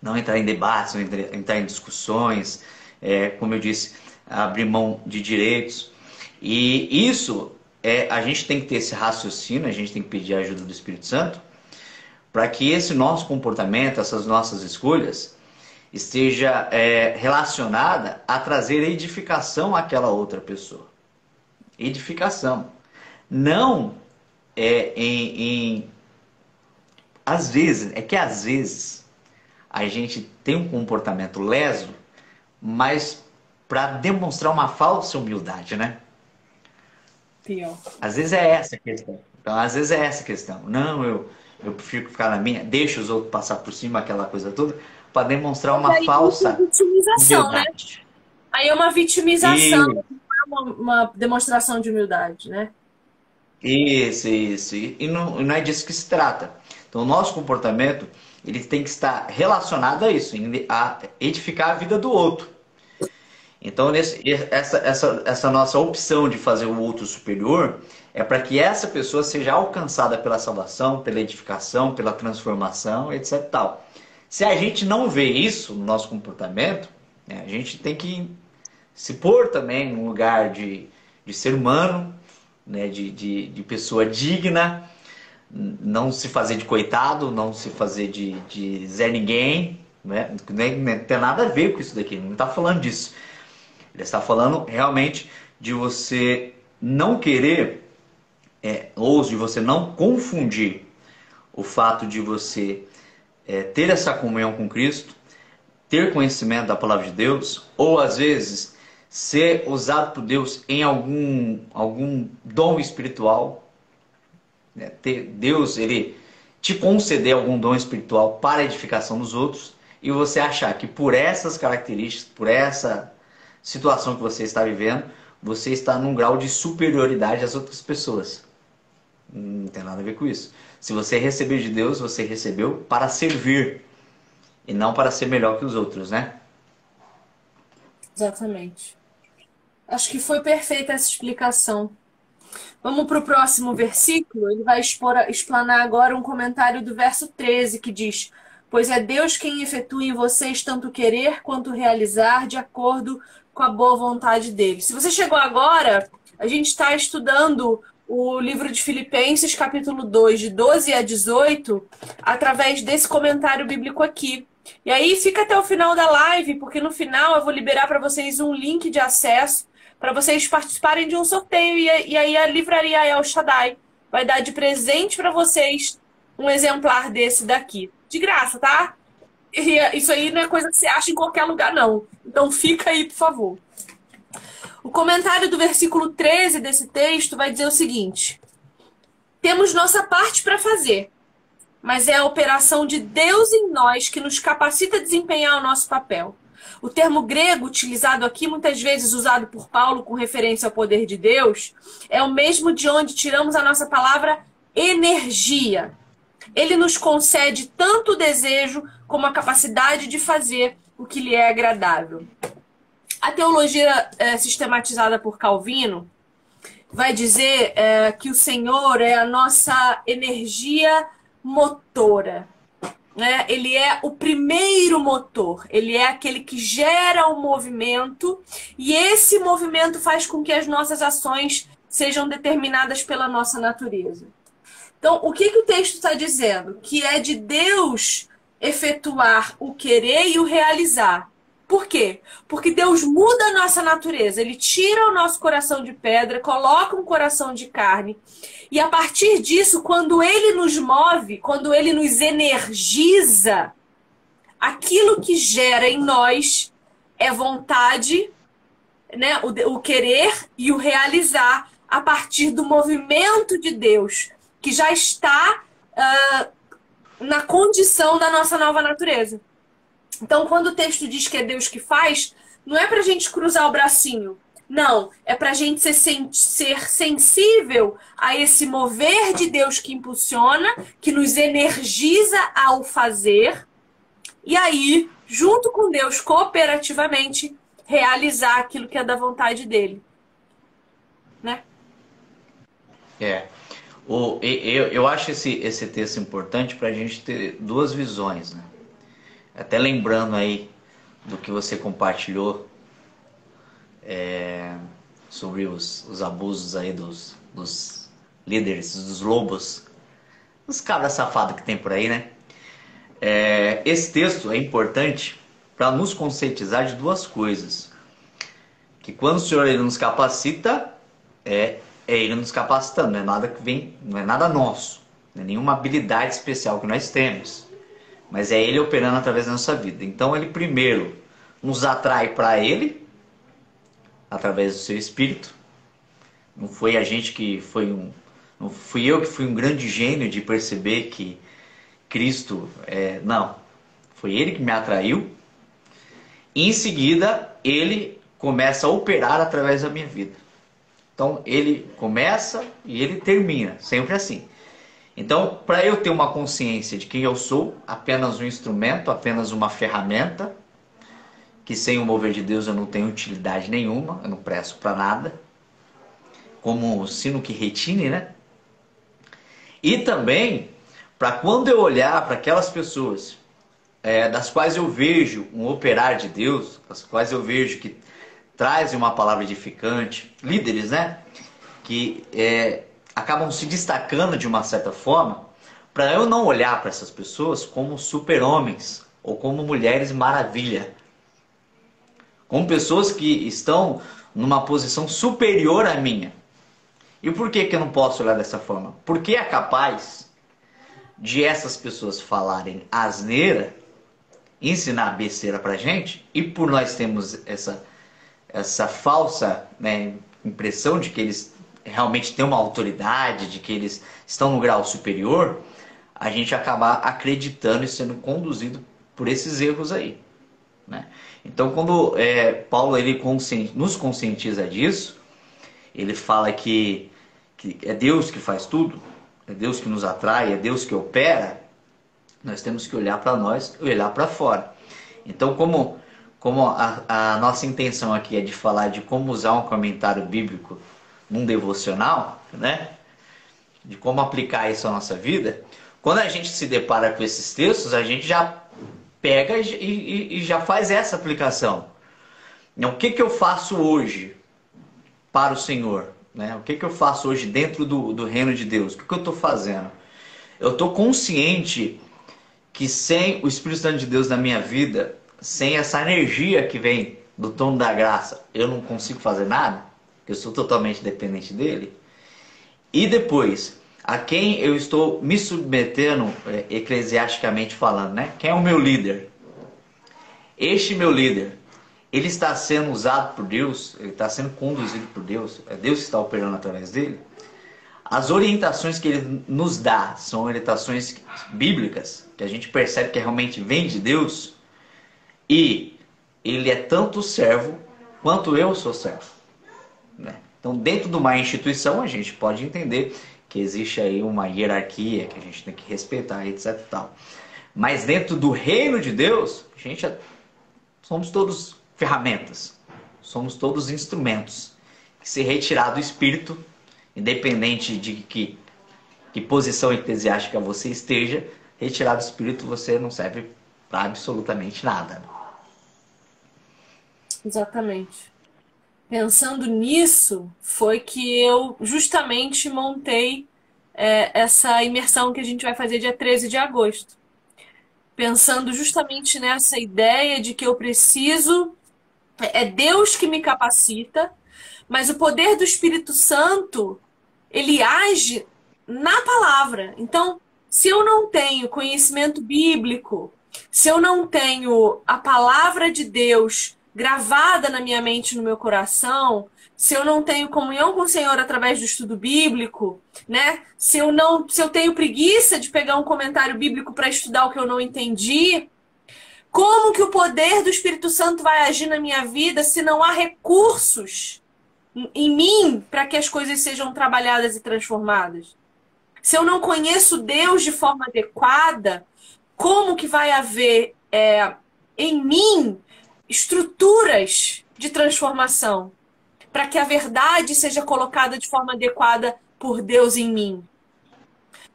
Não entrar em debates, não entrar em discussões, é, como eu disse, abrir mão de direitos. E isso, é, a gente tem que ter esse raciocínio, a gente tem que pedir a ajuda do Espírito Santo, para que esse nosso comportamento, essas nossas escolhas, esteja é, relacionada a trazer edificação àquela outra pessoa. Edificação. Não é, em, em. Às vezes, é que às vezes a gente tem um comportamento leso, mas para demonstrar uma falsa humildade, né? Pior. Às vezes é essa a questão. Então, às vezes é essa a questão. Não, eu, eu prefiro ficar na minha, deixa os outros passar por cima, aquela coisa toda, para demonstrar uma falsa vitimização, né? humildade. né? Aí é uma vitimização, e... uma, uma demonstração de humildade, né? Isso, isso. E não, não é disso que se trata. Então, o nosso comportamento ele tem que estar relacionado a isso, a edificar a vida do outro. Então, nesse, essa, essa, essa nossa opção de fazer o outro superior é para que essa pessoa seja alcançada pela salvação, pela edificação, pela transformação, etc. Tal. Se a gente não vê isso no nosso comportamento, né, a gente tem que se pôr também num lugar de, de ser humano, né, de, de, de pessoa digna, não se fazer de coitado, não se fazer de, de Zé Ninguém, né? Nem, nem tem nada a ver com isso daqui, não está falando disso. Ele está falando realmente de você não querer, é, ou de você não confundir o fato de você é, ter essa comunhão com Cristo, ter conhecimento da palavra de Deus, ou às vezes ser usado por Deus em algum, algum dom espiritual. Né? Ter, Deus, ele te conceder algum dom espiritual para a edificação dos outros, e você achar que por essas características, por essa situação que você está vivendo, você está num grau de superioridade às outras pessoas. Não tem nada a ver com isso. Se você recebeu de Deus, você recebeu para servir e não para ser melhor que os outros, né? Exatamente. Acho que foi perfeita essa explicação. Vamos para o próximo versículo. Ele vai expor, explanar agora um comentário do verso 13 que diz: Pois é Deus quem efetua em vocês tanto querer quanto realizar de acordo com a boa vontade dele. Se você chegou agora, a gente está estudando o livro de Filipenses, capítulo 2, de 12 a 18, através desse comentário bíblico aqui. E aí fica até o final da live, porque no final eu vou liberar para vocês um link de acesso para vocês participarem de um sorteio. E, aí a livraria El Shaddai vai dar de presente para vocês um exemplar desse daqui. De graça, tá? E isso aí não é coisa que você acha em qualquer lugar, não. Então fica aí, por favor. O comentário do versículo 13 desse texto vai dizer o seguinte: Temos nossa parte para fazer, mas é a operação de Deus em nós que nos capacita a desempenhar o nosso papel. O termo grego utilizado aqui, muitas vezes usado por Paulo com referência ao poder de Deus, é o mesmo de onde tiramos a nossa palavra energia. Ele nos concede tanto o desejo como a capacidade de fazer o que lhe é agradável. A teologia é, sistematizada por Calvino vai dizer é, que o Senhor é a nossa energia motora. né, ele é o primeiro motor, ele é aquele que gera o movimento e esse movimento faz com que as nossas ações sejam determinadas pela nossa natureza. Então, o que, que o texto está dizendo? Que é de Deus efetuar o querer e o realizar. Por quê? Porque Deus muda a nossa natureza, ele tira o nosso coração de pedra, coloca um coração de carne e a partir disso, quando ele nos move, quando ele nos energiza, aquilo que gera em nós é vontade, né, o, o querer e o realizar a partir do movimento de Deus, que já está uh, na condição da nossa nova natureza. Então, quando o texto diz que é Deus que faz, não é para a gente cruzar o bracinho. Não, é para a gente ser, ser sensível a esse mover de Deus que impulsiona, que nos energiza ao fazer, e aí, junto com Deus, cooperativamente, realizar aquilo que é da vontade dele. Né? É. O, eu, eu acho esse, esse texto importante para a gente ter duas visões. Né? Até lembrando aí do que você compartilhou é, sobre os, os abusos aí dos, dos líderes, dos lobos, os cabras safados que tem por aí, né? É, esse texto é importante para nos conscientizar de duas coisas. Que quando o Senhor ele nos capacita, é, é Ele nos capacitando, não é nada que vem, não é nada nosso, não é nenhuma habilidade especial que nós temos, mas é Ele operando através da nossa vida. Então Ele primeiro nos atrai para Ele, através do seu espírito. Não foi a gente que foi um. Não fui eu que fui um grande gênio de perceber que Cristo é. Não. Foi ele que me atraiu. E em seguida, ele começa a operar através da minha vida. Então, ele começa e ele termina, sempre assim. Então, para eu ter uma consciência de quem eu sou, apenas um instrumento, apenas uma ferramenta, que sem o mover de Deus eu não tenho utilidade nenhuma, eu não presto para nada, como o sino que retine, né? E também para quando eu olhar para aquelas pessoas é, das quais eu vejo um operar de Deus, das quais eu vejo que trazem uma palavra edificante, líderes, né? Que é, acabam se destacando de uma certa forma, para eu não olhar para essas pessoas como super-homens ou como mulheres maravilha, com pessoas que estão numa posição superior à minha. E por que, que eu não posso olhar dessa forma? Porque é capaz de essas pessoas falarem asneira, ensinar besteira pra gente, e por nós temos essa, essa falsa né, impressão de que eles realmente têm uma autoridade, de que eles estão no grau superior, a gente acabar acreditando e sendo conduzido por esses erros aí. Né? Então, quando é, Paulo ele nos conscientiza disso, ele fala que, que é Deus que faz tudo, é Deus que nos atrai, é Deus que opera, nós temos que olhar para nós e olhar para fora. Então, como, como a, a, nossa intenção aqui é de falar de como usar um comentário bíblico num devocional, né? de como aplicar isso à nossa vida, quando a gente se depara com esses textos, a gente já pega e, e, e já faz essa aplicação. Então, o que, que eu faço hoje para o Senhor? Né? O que, que eu faço hoje dentro do, do reino de Deus? O que, que eu estou fazendo? Eu estou consciente que sem o Espírito Santo de Deus na minha vida, sem essa energia que vem do tom da graça, eu não consigo fazer nada, eu sou totalmente dependente dele. E depois, a quem eu estou me submetendo é, eclesiasticamente falando, né? Quem é o meu líder? Este meu líder, ele está sendo usado por Deus, ele está sendo conduzido por Deus, é Deus que está operando através dele. As orientações que ele nos dá são orientações bíblicas, que a gente percebe que realmente vem de Deus, e ele é tanto servo quanto eu sou servo. Né? Então, dentro de uma instituição, a gente pode entender que existe aí uma hierarquia que a gente tem que respeitar, etc. Tal. Mas dentro do reino de Deus, a gente é, somos todos ferramentas, somos todos instrumentos. Se retirar do espírito, independente de que, que posição eclesiástica você esteja, retirado o Espírito, você não serve para absolutamente nada. Exatamente. Pensando nisso, foi que eu justamente montei é, essa imersão que a gente vai fazer dia 13 de agosto. Pensando justamente nessa ideia de que eu preciso, é Deus que me capacita, mas o poder do Espírito Santo, ele age na palavra. Então, se eu não tenho conhecimento bíblico, se eu não tenho a palavra de Deus gravada na minha mente, no meu coração, se eu não tenho comunhão com o Senhor através do estudo bíblico, né? Se eu não, se eu tenho preguiça de pegar um comentário bíblico para estudar o que eu não entendi, como que o poder do Espírito Santo vai agir na minha vida se não há recursos em mim para que as coisas sejam trabalhadas e transformadas? Se eu não conheço Deus de forma adequada, como que vai haver é, em mim estruturas de transformação para que a verdade seja colocada de forma adequada por Deus em mim.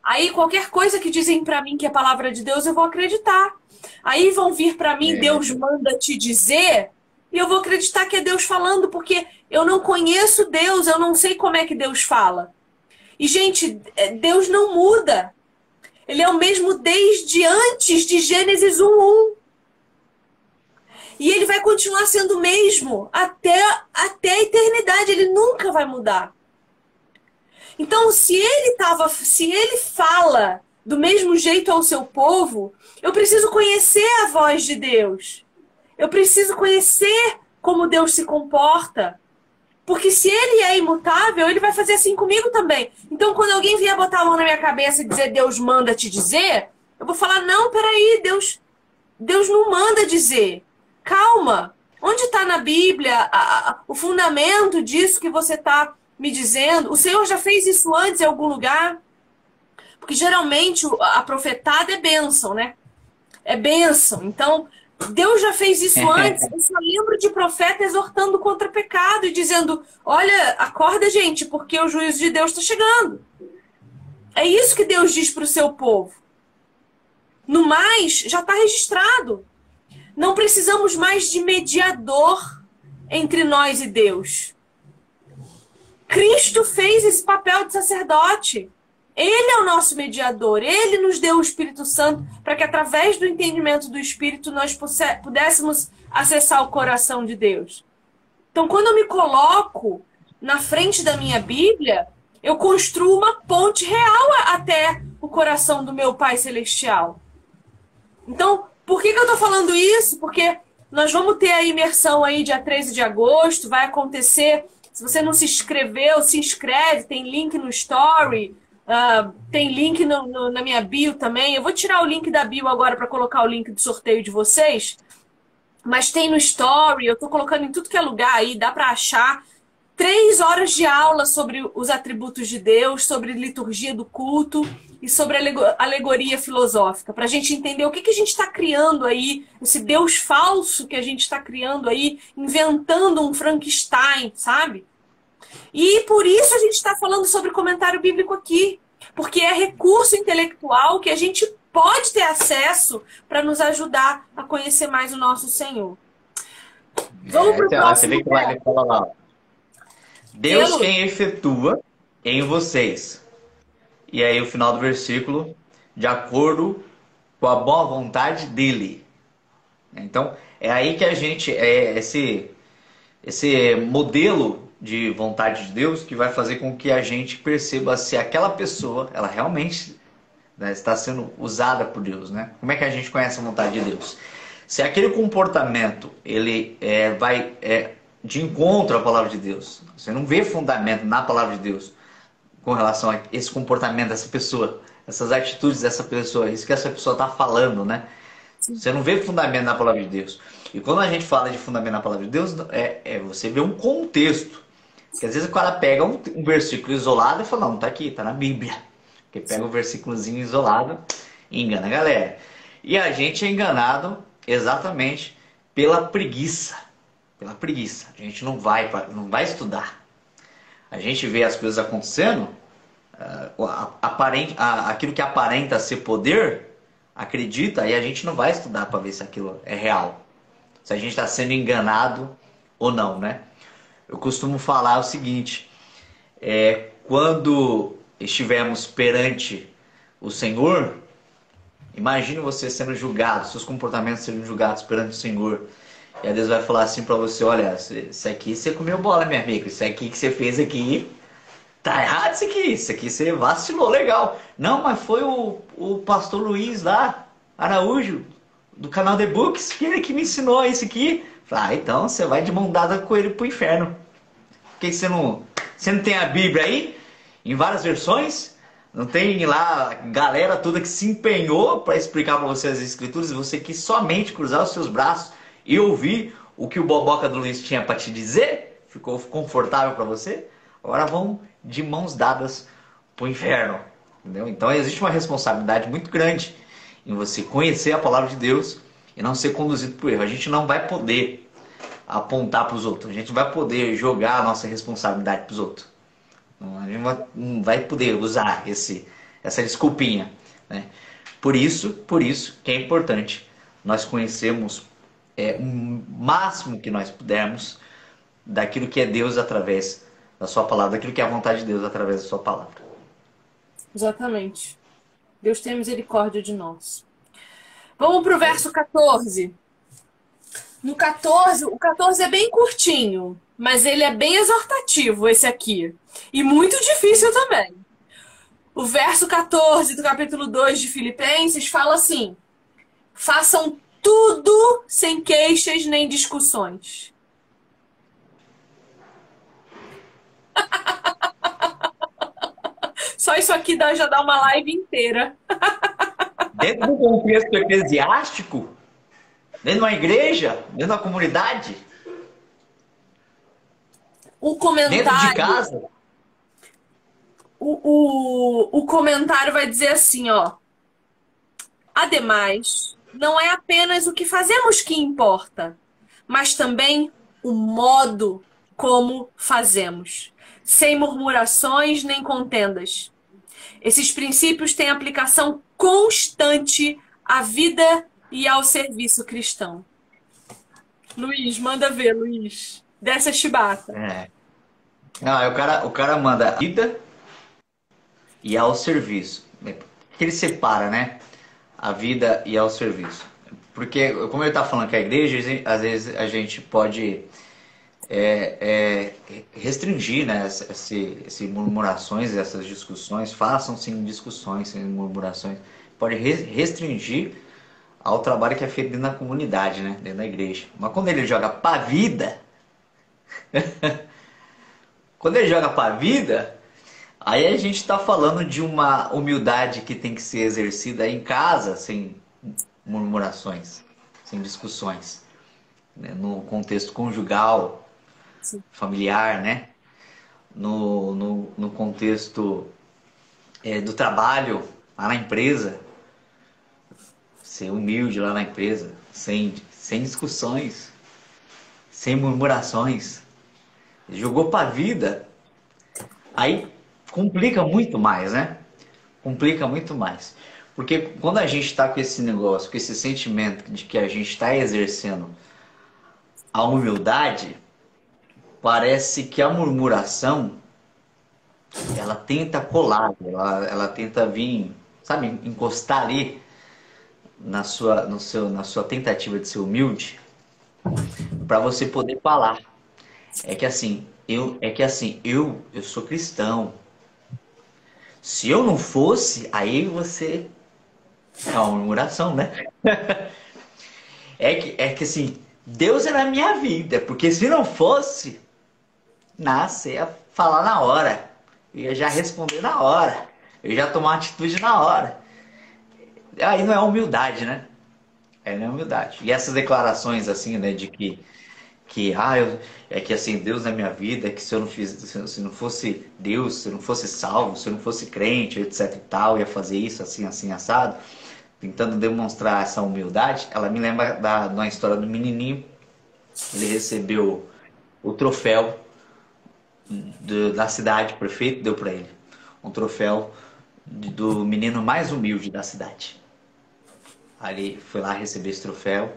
Aí qualquer coisa que dizem para mim que é palavra de Deus, eu vou acreditar. Aí vão vir para mim, é. Deus manda te dizer, e eu vou acreditar que é Deus falando, porque eu não conheço Deus, eu não sei como é que Deus fala. E gente, é, Deus não muda. Ele é o mesmo desde antes de Gênesis 1:1. E ele vai continuar sendo o mesmo até, até a eternidade. Ele nunca vai mudar. Então, se ele tava, se ele fala do mesmo jeito ao seu povo, eu preciso conhecer a voz de Deus. Eu preciso conhecer como Deus se comporta. Porque se ele é imutável, ele vai fazer assim comigo também. Então, quando alguém vier botar a mão na minha cabeça e dizer Deus manda te dizer, eu vou falar: não, peraí, Deus, Deus não manda dizer. Calma. Onde está na Bíblia a, a, o fundamento disso que você está me dizendo? O Senhor já fez isso antes em algum lugar? Porque geralmente a profetada é bênção, né? É bênção. Então, Deus já fez isso antes. Eu só lembro de profeta exortando contra o pecado e dizendo: olha, acorda, gente, porque o juízo de Deus está chegando. É isso que Deus diz para o seu povo. No mais, já está registrado. Não precisamos mais de mediador entre nós e Deus. Cristo fez esse papel de sacerdote. Ele é o nosso mediador. Ele nos deu o Espírito Santo para que, através do entendimento do Espírito, nós pudéssemos acessar o coração de Deus. Então, quando eu me coloco na frente da minha Bíblia, eu construo uma ponte real até o coração do meu Pai Celestial. Então, por que, que eu estou falando isso? Porque nós vamos ter a imersão aí dia 13 de agosto, vai acontecer. Se você não se inscreveu, se inscreve, tem link no story, uh, tem link no, no, na minha bio também. Eu vou tirar o link da bio agora para colocar o link do sorteio de vocês. Mas tem no story, eu estou colocando em tudo que é lugar aí, dá para achar. Três horas de aula sobre os atributos de Deus, sobre liturgia do culto e sobre alegoria filosófica, para a gente entender o que, que a gente está criando aí, esse Deus falso que a gente está criando aí, inventando um Frankenstein, sabe? E por isso a gente está falando sobre comentário bíblico aqui, porque é recurso intelectual que a gente pode ter acesso para nos ajudar a conhecer mais o nosso Senhor. Vamos para o próximo. Você vê que lá fala lá. Deus quem efetua em vocês e aí o final do versículo, de acordo com a boa vontade dele. Então, é aí que a gente, é esse, esse modelo de vontade de Deus que vai fazer com que a gente perceba se aquela pessoa, ela realmente né, está sendo usada por Deus, né? Como é que a gente conhece a vontade de Deus? Se aquele comportamento ele é, vai é, de encontro à palavra de Deus, você não vê fundamento na palavra de Deus, com relação a esse comportamento dessa pessoa, essas atitudes dessa pessoa, isso que essa pessoa está falando, né? Sim. Você não vê fundamento na palavra de Deus. E quando a gente fala de fundamento na palavra de Deus, é, é você vê um contexto. Porque às vezes o cara pega um, um versículo isolado e fala, não, tá aqui, tá na Bíblia. Porque pega Sim. um versículozinho isolado e engana a galera. E a gente é enganado exatamente pela preguiça. Pela preguiça. A gente não vai, não vai estudar a gente vê as coisas acontecendo, uh, aparente, aquilo que aparenta ser poder acredita e a gente não vai estudar para ver se aquilo é real. Se a gente está sendo enganado ou não, né? Eu costumo falar o seguinte: é, quando estivermos perante o Senhor, imagine você sendo julgado, seus comportamentos sendo julgados perante o Senhor. E aí Deus vai falar assim para você: olha, isso aqui você comeu bola, meu amigo. Isso aqui que você fez aqui tá errado isso aqui, isso aqui você vacilou, legal. Não, mas foi o, o pastor Luiz lá, Araújo, do canal The Books, que ele que me ensinou isso aqui. Ah, então você vai de mão dada com ele pro inferno. Porque você não, você não tem a Bíblia aí? Em várias versões? Não tem lá galera toda que se empenhou para explicar para você as escrituras e você quis somente cruzar os seus braços e ouvir o que o Boboca do Luiz tinha para te dizer? Ficou confortável para você? Agora vão de mãos dadas para o inferno. Entendeu? Então existe uma responsabilidade muito grande em você conhecer a palavra de Deus e não ser conduzido por erro. A gente não vai poder apontar para os outros, a gente vai poder jogar a nossa responsabilidade para os outros. A gente não vai poder usar esse, essa desculpinha. Né? Por isso, por isso que é importante nós conhecermos é, o máximo que nós pudermos daquilo que é Deus através da sua palavra, daquilo que é a vontade de Deus através da sua palavra. Exatamente. Deus tem misericórdia de nós. Vamos para o verso 14. No 14, o 14 é bem curtinho, mas ele é bem exortativo, esse aqui. E muito difícil também. O verso 14 do capítulo 2 de Filipenses fala assim: façam tudo sem queixas nem discussões. Só isso aqui dá, já dá uma live inteira. Dentro do contexto eclesiástico, dentro de uma igreja, dentro da comunidade. O comentário. Dentro de casa. O, o, o comentário vai dizer assim, ó. Ademais, não é apenas o que fazemos que importa, mas também o modo como fazemos sem murmurações nem contendas. Esses princípios têm aplicação constante à vida e ao serviço cristão. Luiz, manda ver, Luiz. Dessa chibata. É. Ah, o cara, o cara manda vida e ao serviço. Que ele separa, né? A vida e ao serviço. Porque, como ele está falando que a igreja, às vezes a gente pode é, é, restringir né, esse, esse murmurações, essas discussões, façam sim discussões, sem murmurações, pode restringir ao trabalho que é feito dentro da comunidade, né, dentro da igreja. Mas quando ele joga para a vida, quando ele joga para a vida, aí a gente está falando de uma humildade que tem que ser exercida em casa, sem murmurações, sem discussões, né, no contexto conjugal, familiar, né? No, no, no contexto é, do trabalho lá na empresa, ser humilde lá na empresa, sem, sem discussões, sem murmurações. Jogou para a vida, aí complica muito mais, né? Complica muito mais. Porque quando a gente está com esse negócio, com esse sentimento de que a gente está exercendo a humildade, parece que a murmuração ela tenta colar, ela, ela tenta vir, sabe, encostar ali na sua, no seu, na sua tentativa de ser humilde para você poder falar. É que assim, eu, é que assim, eu, eu sou cristão. Se eu não fosse, aí você é uma murmuração, né? é que é que assim, Deus é na minha vida, porque se não fosse, nasce, ia falar na hora. ia já responder na hora. Eu já tomar atitude na hora. Aí não é humildade, né? É não é humildade. E essas declarações assim, né, de que que ah, eu, é que assim, Deus na minha vida, que se eu não fiz, se não fosse Deus, se eu não fosse salvo, se eu não fosse crente, etc e tal, ia fazer isso assim, assim assado, tentando demonstrar essa humildade, ela me lembra da, uma história do menininho. Ele recebeu o troféu do, da cidade, o prefeito deu para ele um troféu do menino mais humilde da cidade. Ali fui lá receber esse troféu.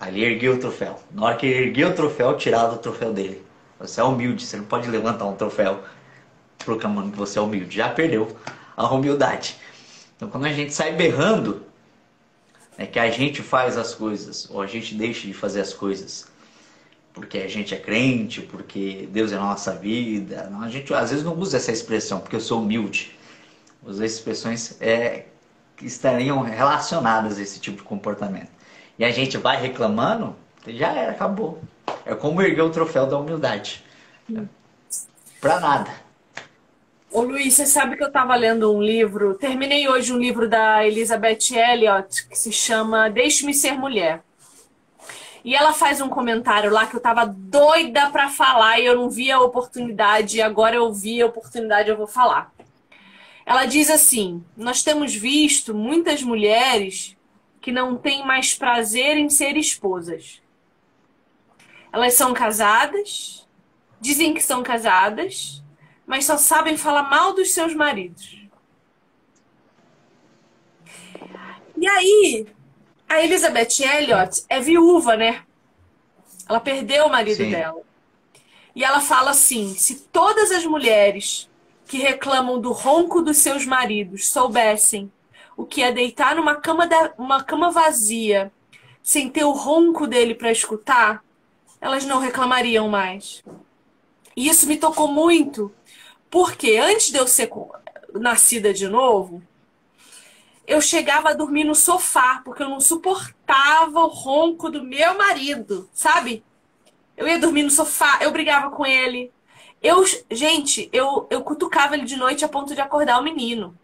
Ali ergui o troféu. Na hora que ele ergueu o troféu, tirava o troféu dele. Você é humilde, você não pode levantar um troféu proclamando que você é humilde. Já perdeu a humildade. Então quando a gente sai berrando, é que a gente faz as coisas, ou a gente deixa de fazer as coisas porque a gente é crente, porque Deus é a nossa vida. A gente às vezes não usa essa expressão, porque eu sou humilde. Usa expressões é, que estariam relacionadas a esse tipo de comportamento. E a gente vai reclamando, já era, acabou. É como erguer o troféu da humildade. Pra nada. Ô Luiz, você sabe que eu estava lendo um livro, terminei hoje um livro da Elizabeth Elliot, que se chama Deixe-me Ser Mulher. E ela faz um comentário lá que eu tava doida para falar e eu não via a oportunidade, e agora eu vi a oportunidade, eu vou falar. Ela diz assim: Nós temos visto muitas mulheres que não têm mais prazer em ser esposas. Elas são casadas, dizem que são casadas, mas só sabem falar mal dos seus maridos. E aí, a Elizabeth Elliot é viúva, né? Ela perdeu o marido Sim. dela. E ela fala assim: se todas as mulheres que reclamam do ronco dos seus maridos soubessem o que é deitar numa cama, da, uma cama vazia sem ter o ronco dele para escutar, elas não reclamariam mais. E isso me tocou muito, porque antes de eu ser nascida de novo, eu chegava a dormir no sofá, porque eu não suportava o ronco do meu marido, sabe? Eu ia dormir no sofá, eu brigava com ele. Eu, gente, eu, eu cutucava ele de noite a ponto de acordar o menino.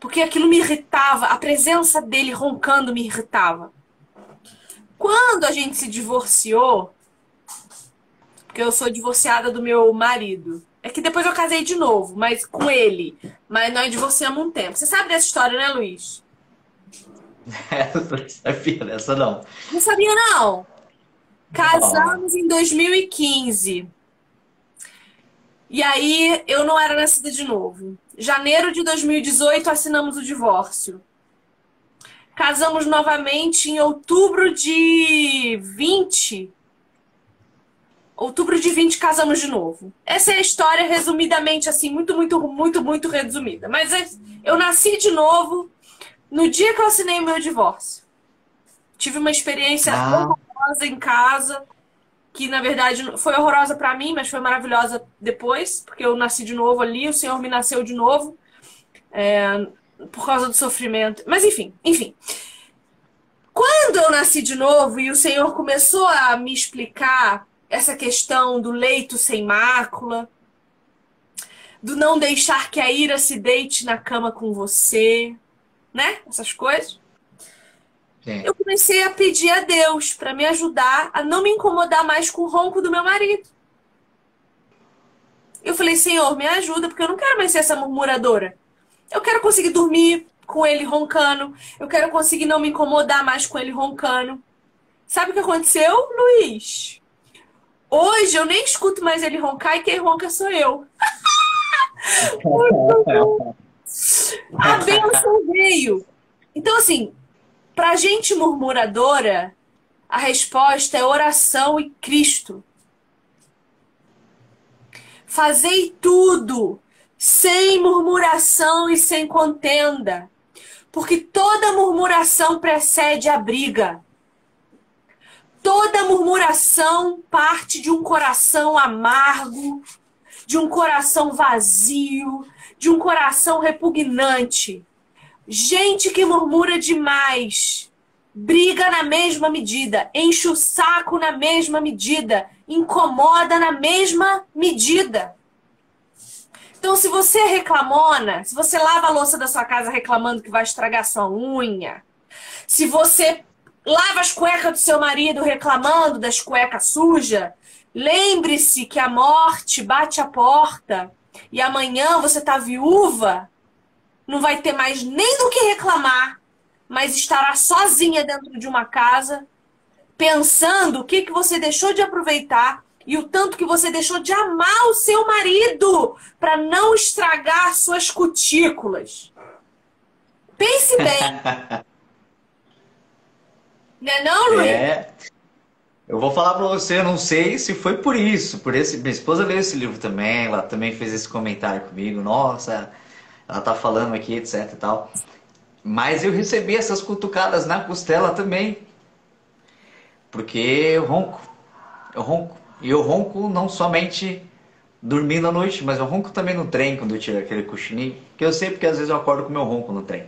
Porque aquilo me irritava, a presença dele roncando me irritava. Quando a gente se divorciou, porque eu sou divorciada do meu marido, é que depois eu casei de novo, mas com ele. Mas nós divorciamos um tempo. Você sabe dessa história, né, Luiz? Essa não sabia dessa, não. Não sabia, não. Casamos em 2015. E aí eu não era nascida de novo. Janeiro de 2018 assinamos o divórcio. Casamos novamente em outubro de 20 Outubro de 20 casamos de novo. Essa é a história resumidamente assim, muito, muito, muito, muito resumida. Mas é, eu nasci de novo no dia que eu assinei o meu divórcio. Tive uma experiência ah. horrorosa em casa, que na verdade foi horrorosa para mim, mas foi maravilhosa depois, porque eu nasci de novo ali, o Senhor me nasceu de novo. É, por causa do sofrimento. Mas enfim, enfim. Quando eu nasci de novo e o Senhor começou a me explicar essa questão do leito sem mácula, do não deixar que a ira se deite na cama com você, né? Essas coisas. Sim. Eu comecei a pedir a Deus para me ajudar a não me incomodar mais com o ronco do meu marido. Eu falei, Senhor, me ajuda, porque eu não quero mais ser essa murmuradora. Eu quero conseguir dormir com ele roncando. Eu quero conseguir não me incomodar mais com ele roncando. Sabe o que aconteceu, Luiz? Hoje eu nem escuto mais ele roncar e quem ronca sou eu. A bênção veio. Então, assim, pra gente murmuradora, a resposta é oração e Cristo. Fazei tudo sem murmuração e sem contenda, porque toda murmuração precede a briga. Toda murmuração parte de um coração amargo, de um coração vazio, de um coração repugnante. Gente que murmura demais, briga na mesma medida, enche o saco na mesma medida, incomoda na mesma medida. Então, se você é reclamona, se você lava a louça da sua casa reclamando que vai estragar sua unha, se você lava as cuecas do seu marido reclamando das cuecas sujas. Lembre-se que a morte bate a porta e amanhã você tá viúva, não vai ter mais nem do que reclamar, mas estará sozinha dentro de uma casa, pensando o que, que você deixou de aproveitar e o tanto que você deixou de amar o seu marido para não estragar suas cutículas. Pense bem. Não é não, Luiz? É. Eu vou falar para você, não sei se foi por isso, por esse. Minha esposa leu esse livro também, ela também fez esse comentário comigo. Nossa, ela tá falando aqui, etc e tal. Mas eu recebi essas cutucadas na costela também. Porque eu ronco. Eu ronco. E eu ronco não somente dormindo à noite, mas eu ronco também no trem quando eu tiro aquele cochilinho. Que eu sei porque às vezes eu acordo com meu ronco no trem.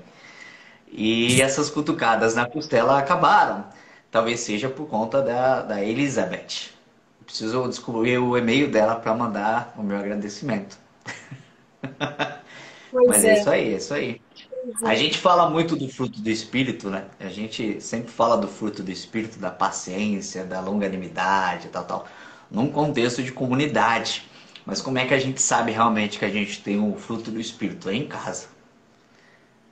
E essas cutucadas na costela acabaram. Talvez seja por conta da, da Elizabeth. Preciso descobrir o e-mail dela para mandar o meu agradecimento. Pois Mas é. é isso aí, é isso aí. A gente fala muito do fruto do espírito, né? A gente sempre fala do fruto do espírito, da paciência, da longanimidade, tal, tal, num contexto de comunidade. Mas como é que a gente sabe realmente que a gente tem o fruto do espírito? É em casa.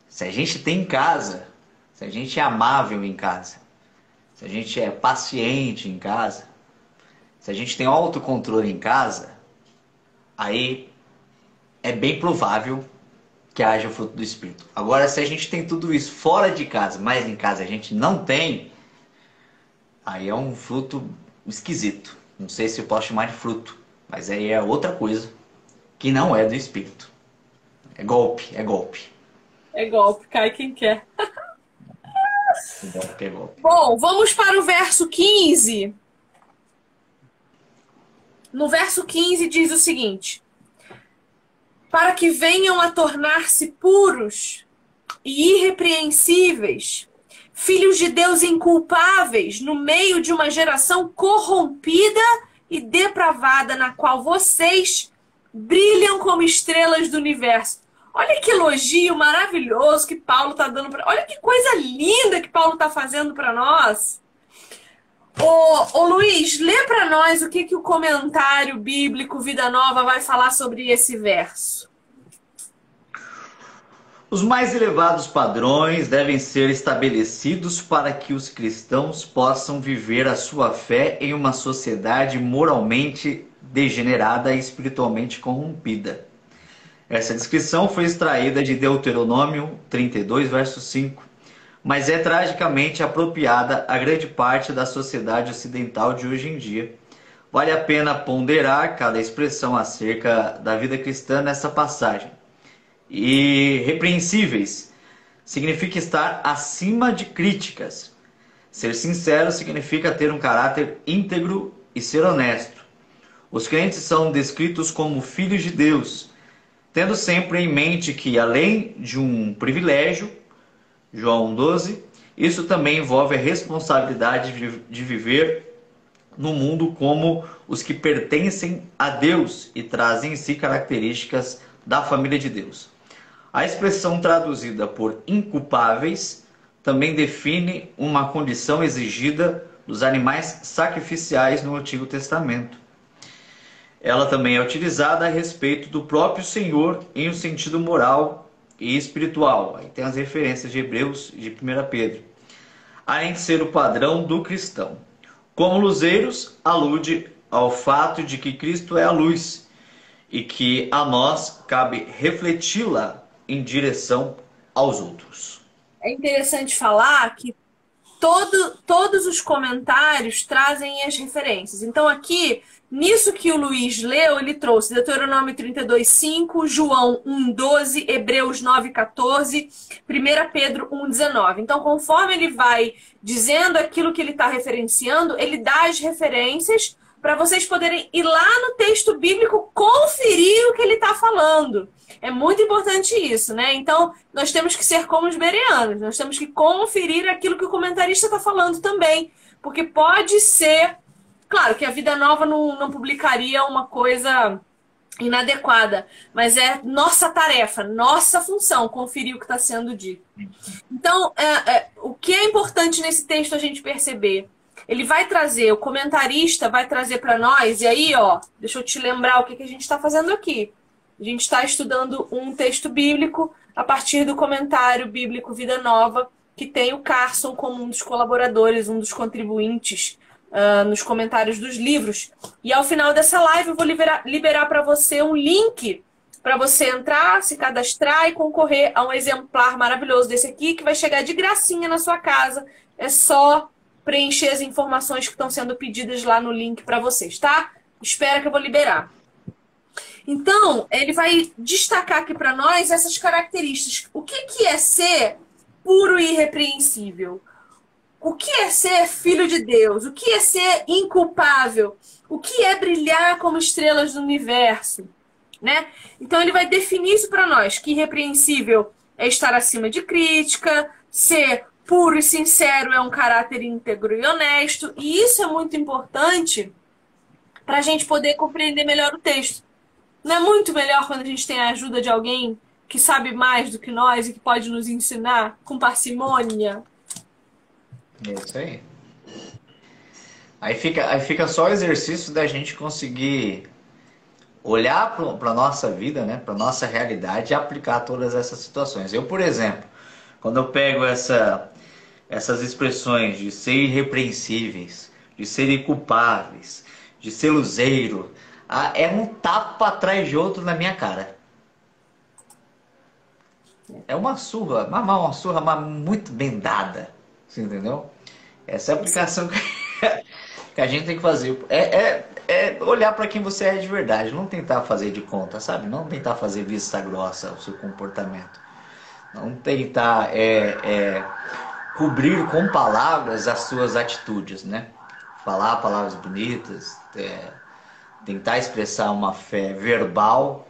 Se a gente tem em casa, se a gente é amável em casa, se a gente é paciente em casa, se a gente tem autocontrole em casa, aí é bem provável que haja fruto do Espírito. Agora, se a gente tem tudo isso fora de casa, mas em casa a gente não tem, aí é um fruto esquisito. Não sei se eu posso chamar de fruto, mas aí é outra coisa que não é do Espírito. É golpe, é golpe. É golpe, cai quem quer. Bom, vamos para o verso 15. No verso 15 diz o seguinte: Para que venham a tornar-se puros e irrepreensíveis, filhos de Deus inculpáveis, no meio de uma geração corrompida e depravada, na qual vocês brilham como estrelas do universo. Olha que elogio maravilhoso que Paulo está dando para. Olha que coisa linda que Paulo está fazendo para nós. Ô, ô Luiz, lê para nós o que, que o comentário bíblico Vida Nova vai falar sobre esse verso. Os mais elevados padrões devem ser estabelecidos para que os cristãos possam viver a sua fé em uma sociedade moralmente degenerada e espiritualmente corrompida. Essa descrição foi extraída de Deuteronômio 32, verso 5, mas é tragicamente apropriada a grande parte da sociedade ocidental de hoje em dia. Vale a pena ponderar cada expressão acerca da vida cristã nessa passagem. E repreensíveis significa estar acima de críticas. Ser sincero significa ter um caráter íntegro e ser honesto. Os crentes são descritos como filhos de Deus tendo sempre em mente que, além de um privilégio, João 12, isso também envolve a responsabilidade de viver no mundo como os que pertencem a Deus e trazem em si características da família de Deus. A expressão traduzida por inculpáveis também define uma condição exigida dos animais sacrificiais no Antigo Testamento. Ela também é utilizada a respeito do próprio Senhor em um sentido moral e espiritual. Aí tem as referências de Hebreus e de 1 Pedro. Além de ser o padrão do cristão. Como luzeiros, alude ao fato de que Cristo é a luz e que a nós cabe refleti-la em direção aos outros. É interessante falar que todo, todos os comentários trazem as referências. Então, aqui Nisso que o Luiz leu, ele trouxe Deuteronômio 32, 5, João 1, 12, Hebreus 9, 14, 1 Pedro 1, 19. Então, conforme ele vai dizendo aquilo que ele está referenciando, ele dá as referências para vocês poderem ir lá no texto bíblico conferir o que ele está falando. É muito importante isso, né? Então, nós temos que ser como os bereanos, nós temos que conferir aquilo que o comentarista está falando também. Porque pode ser Claro que a Vida Nova não, não publicaria uma coisa inadequada, mas é nossa tarefa, nossa função conferir o que está sendo dito. Então, é, é, o que é importante nesse texto a gente perceber? Ele vai trazer, o comentarista vai trazer para nós, e aí, ó, deixa eu te lembrar o que, que a gente está fazendo aqui. A gente está estudando um texto bíblico a partir do comentário bíblico Vida Nova, que tem o Carson como um dos colaboradores, um dos contribuintes uh, nos comentários dos livros. E ao final dessa live eu vou liberar, liberar para você um link para você entrar, se cadastrar e concorrer a um exemplar maravilhoso desse aqui que vai chegar de gracinha na sua casa. É só preencher as informações que estão sendo pedidas lá no link para vocês, tá? Espera que eu vou liberar. Então, ele vai destacar aqui para nós essas características. O que, que é ser puro e irrepreensível? O que é ser filho de Deus? O que é ser inculpável? O que é brilhar como estrelas do universo? Né? Então ele vai definir isso para nós, que irrepreensível é estar acima de crítica, ser puro e sincero é um caráter íntegro e honesto, e isso é muito importante para a gente poder compreender melhor o texto. Não é muito melhor quando a gente tem a ajuda de alguém que sabe mais do que nós e que pode nos ensinar com parcimônia? É isso aí. Aí fica, aí fica só o exercício da gente conseguir olhar para a nossa vida, né, para a nossa realidade e aplicar todas essas situações. Eu, por exemplo, quando eu pego essa, essas expressões de ser irrepreensíveis, de serem culpáveis, de ser luzeiro, é um tapa atrás de outro na minha cara. É uma surra, uma, uma surra mas muito bem dada. Entendeu? Essa é a aplicação que a gente tem que fazer. É, é, é olhar para quem você é de verdade, não tentar fazer de conta, sabe? Não tentar fazer vista grossa o seu comportamento. Não tentar é, é, cobrir com palavras as suas atitudes, né? Falar palavras bonitas, é, tentar expressar uma fé verbal,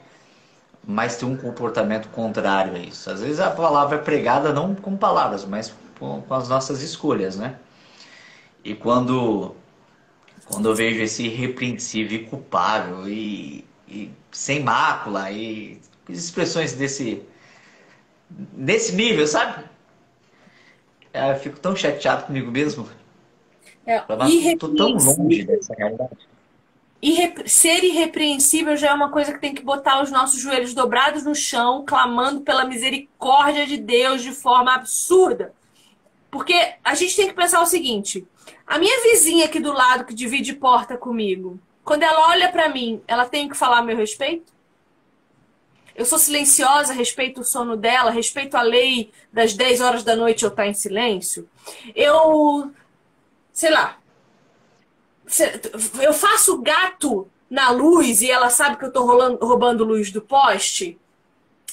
mas ter um comportamento contrário a isso. Às vezes a palavra é pregada não com palavras, mas com, com as nossas escolhas, né? E quando, quando eu vejo esse irrepreensível e culpável e, e sem mácula e expressões desse, desse nível, sabe? Eu fico tão chateado comigo mesmo. É, Estou tão longe dessa realidade. Irre... Ser irrepreensível já é uma coisa que tem que botar os nossos joelhos dobrados no chão, clamando pela misericórdia de Deus de forma absurda. Porque a gente tem que pensar o seguinte: a minha vizinha aqui do lado que divide porta comigo, quando ela olha para mim, ela tem que falar a meu respeito? Eu sou silenciosa, respeito o sono dela, respeito a lei das 10 horas da noite eu estar tá em silêncio. Eu, sei lá, eu faço gato na luz e ela sabe que eu tô rolando, roubando luz do poste.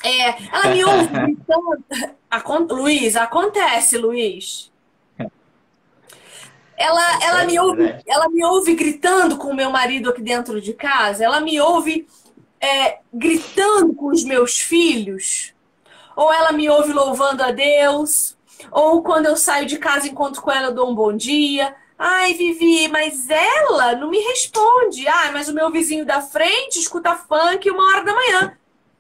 É, ela me ouve gritando. Luiz, acontece, Luiz. Ela, ela, me ouve, ela me ouve gritando com o meu marido aqui dentro de casa. Ela me ouve é, gritando com os meus filhos. Ou ela me ouve louvando a Deus. Ou quando eu saio de casa encontro com ela, eu dou um bom dia. Ai, Vivi, mas ela não me responde. Ai, mas o meu vizinho da frente escuta funk uma hora da manhã.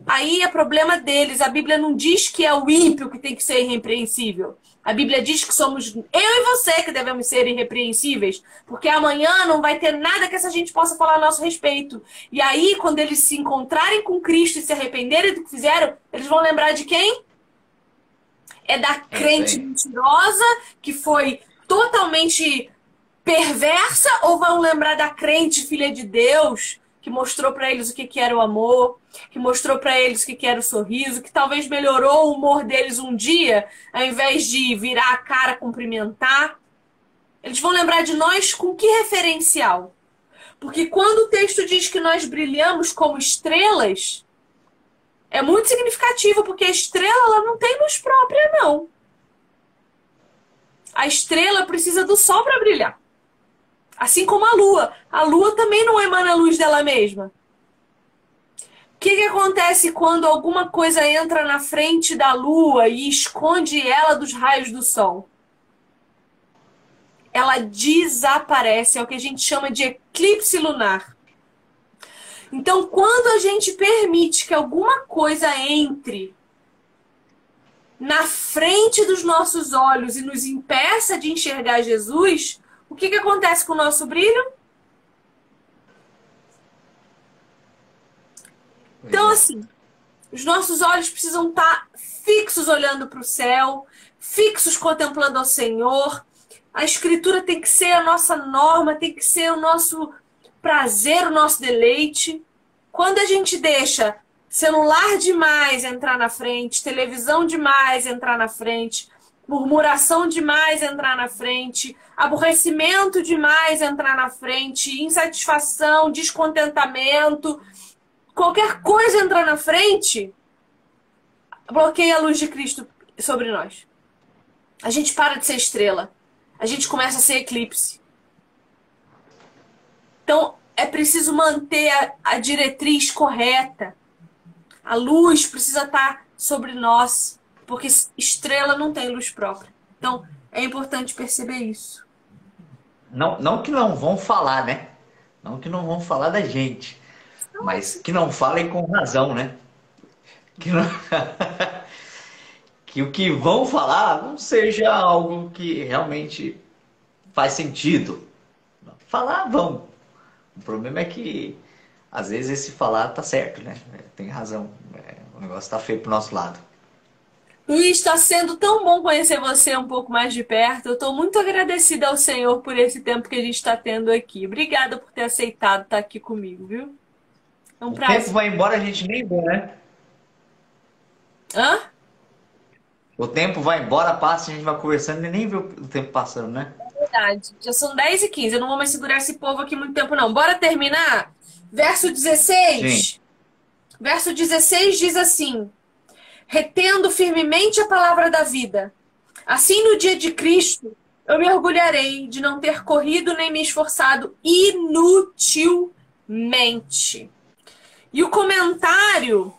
Aí é problema deles. A Bíblia não diz que é o ímpio que tem que ser irrepreensível. A Bíblia diz que somos eu e você que devemos ser irrepreensíveis, porque amanhã não vai ter nada que essa gente possa falar a nosso respeito. E aí, quando eles se encontrarem com Cristo e se arrependerem do que fizeram, eles vão lembrar de quem? É da é crente mentirosa que foi totalmente perversa ou vão lembrar da crente filha de Deus que mostrou para eles o que, que era o amor, que mostrou para eles o que, que era o sorriso, que talvez melhorou o humor deles um dia, ao invés de virar a cara cumprimentar? Eles vão lembrar de nós com que referencial? Porque quando o texto diz que nós brilhamos como estrelas, é muito significativo, porque a estrela ela não tem luz própria, não. A estrela precisa do sol para brilhar. Assim como a lua. A lua também não emana a luz dela mesma. O que, que acontece quando alguma coisa entra na frente da lua e esconde ela dos raios do sol? Ela desaparece, é o que a gente chama de eclipse lunar. Então, quando a gente permite que alguma coisa entre na frente dos nossos olhos e nos impeça de enxergar Jesus, o que, que acontece com o nosso brilho? Então, é. assim, os nossos olhos precisam estar fixos olhando para o céu, fixos contemplando ao Senhor. A Escritura tem que ser a nossa norma, tem que ser o nosso prazer, o nosso deleite. Quando a gente deixa celular demais entrar na frente, televisão demais entrar na frente, murmuração demais entrar na frente, aborrecimento demais entrar na frente, insatisfação, descontentamento, qualquer coisa entrar na frente, bloqueia a luz de Cristo sobre nós. A gente para de ser estrela. A gente começa a ser eclipse. Então, é preciso manter a, a diretriz correta. A luz precisa estar sobre nós, porque estrela não tem luz própria. Então, é importante perceber isso. Não, não que não vão falar, né? Não que não vão falar da gente, mas que não falem com razão, né? Que, não... que o que vão falar não seja algo que realmente faz sentido. Falar, vão. O problema é que às vezes esse falar tá certo, né? Tem razão. É, o negócio tá feio pro nosso lado. Luiz, está sendo tão bom conhecer você um pouco mais de perto. Eu estou muito agradecida ao Senhor por esse tempo que a gente está tendo aqui. Obrigada por ter aceitado estar aqui comigo, viu? É um o prazer. tempo vai embora, a gente nem vê, né? Hã? O tempo vai embora, passa, a gente vai conversando e nem vê o tempo passando, né? É verdade. Já são 10 e 15 Eu não vou mais segurar esse povo aqui muito tempo, não. Bora terminar? Verso 16. Sim. Verso 16 diz assim: retendo firmemente a palavra da vida. Assim, no dia de Cristo, eu me orgulharei de não ter corrido nem me esforçado inutilmente. E o comentário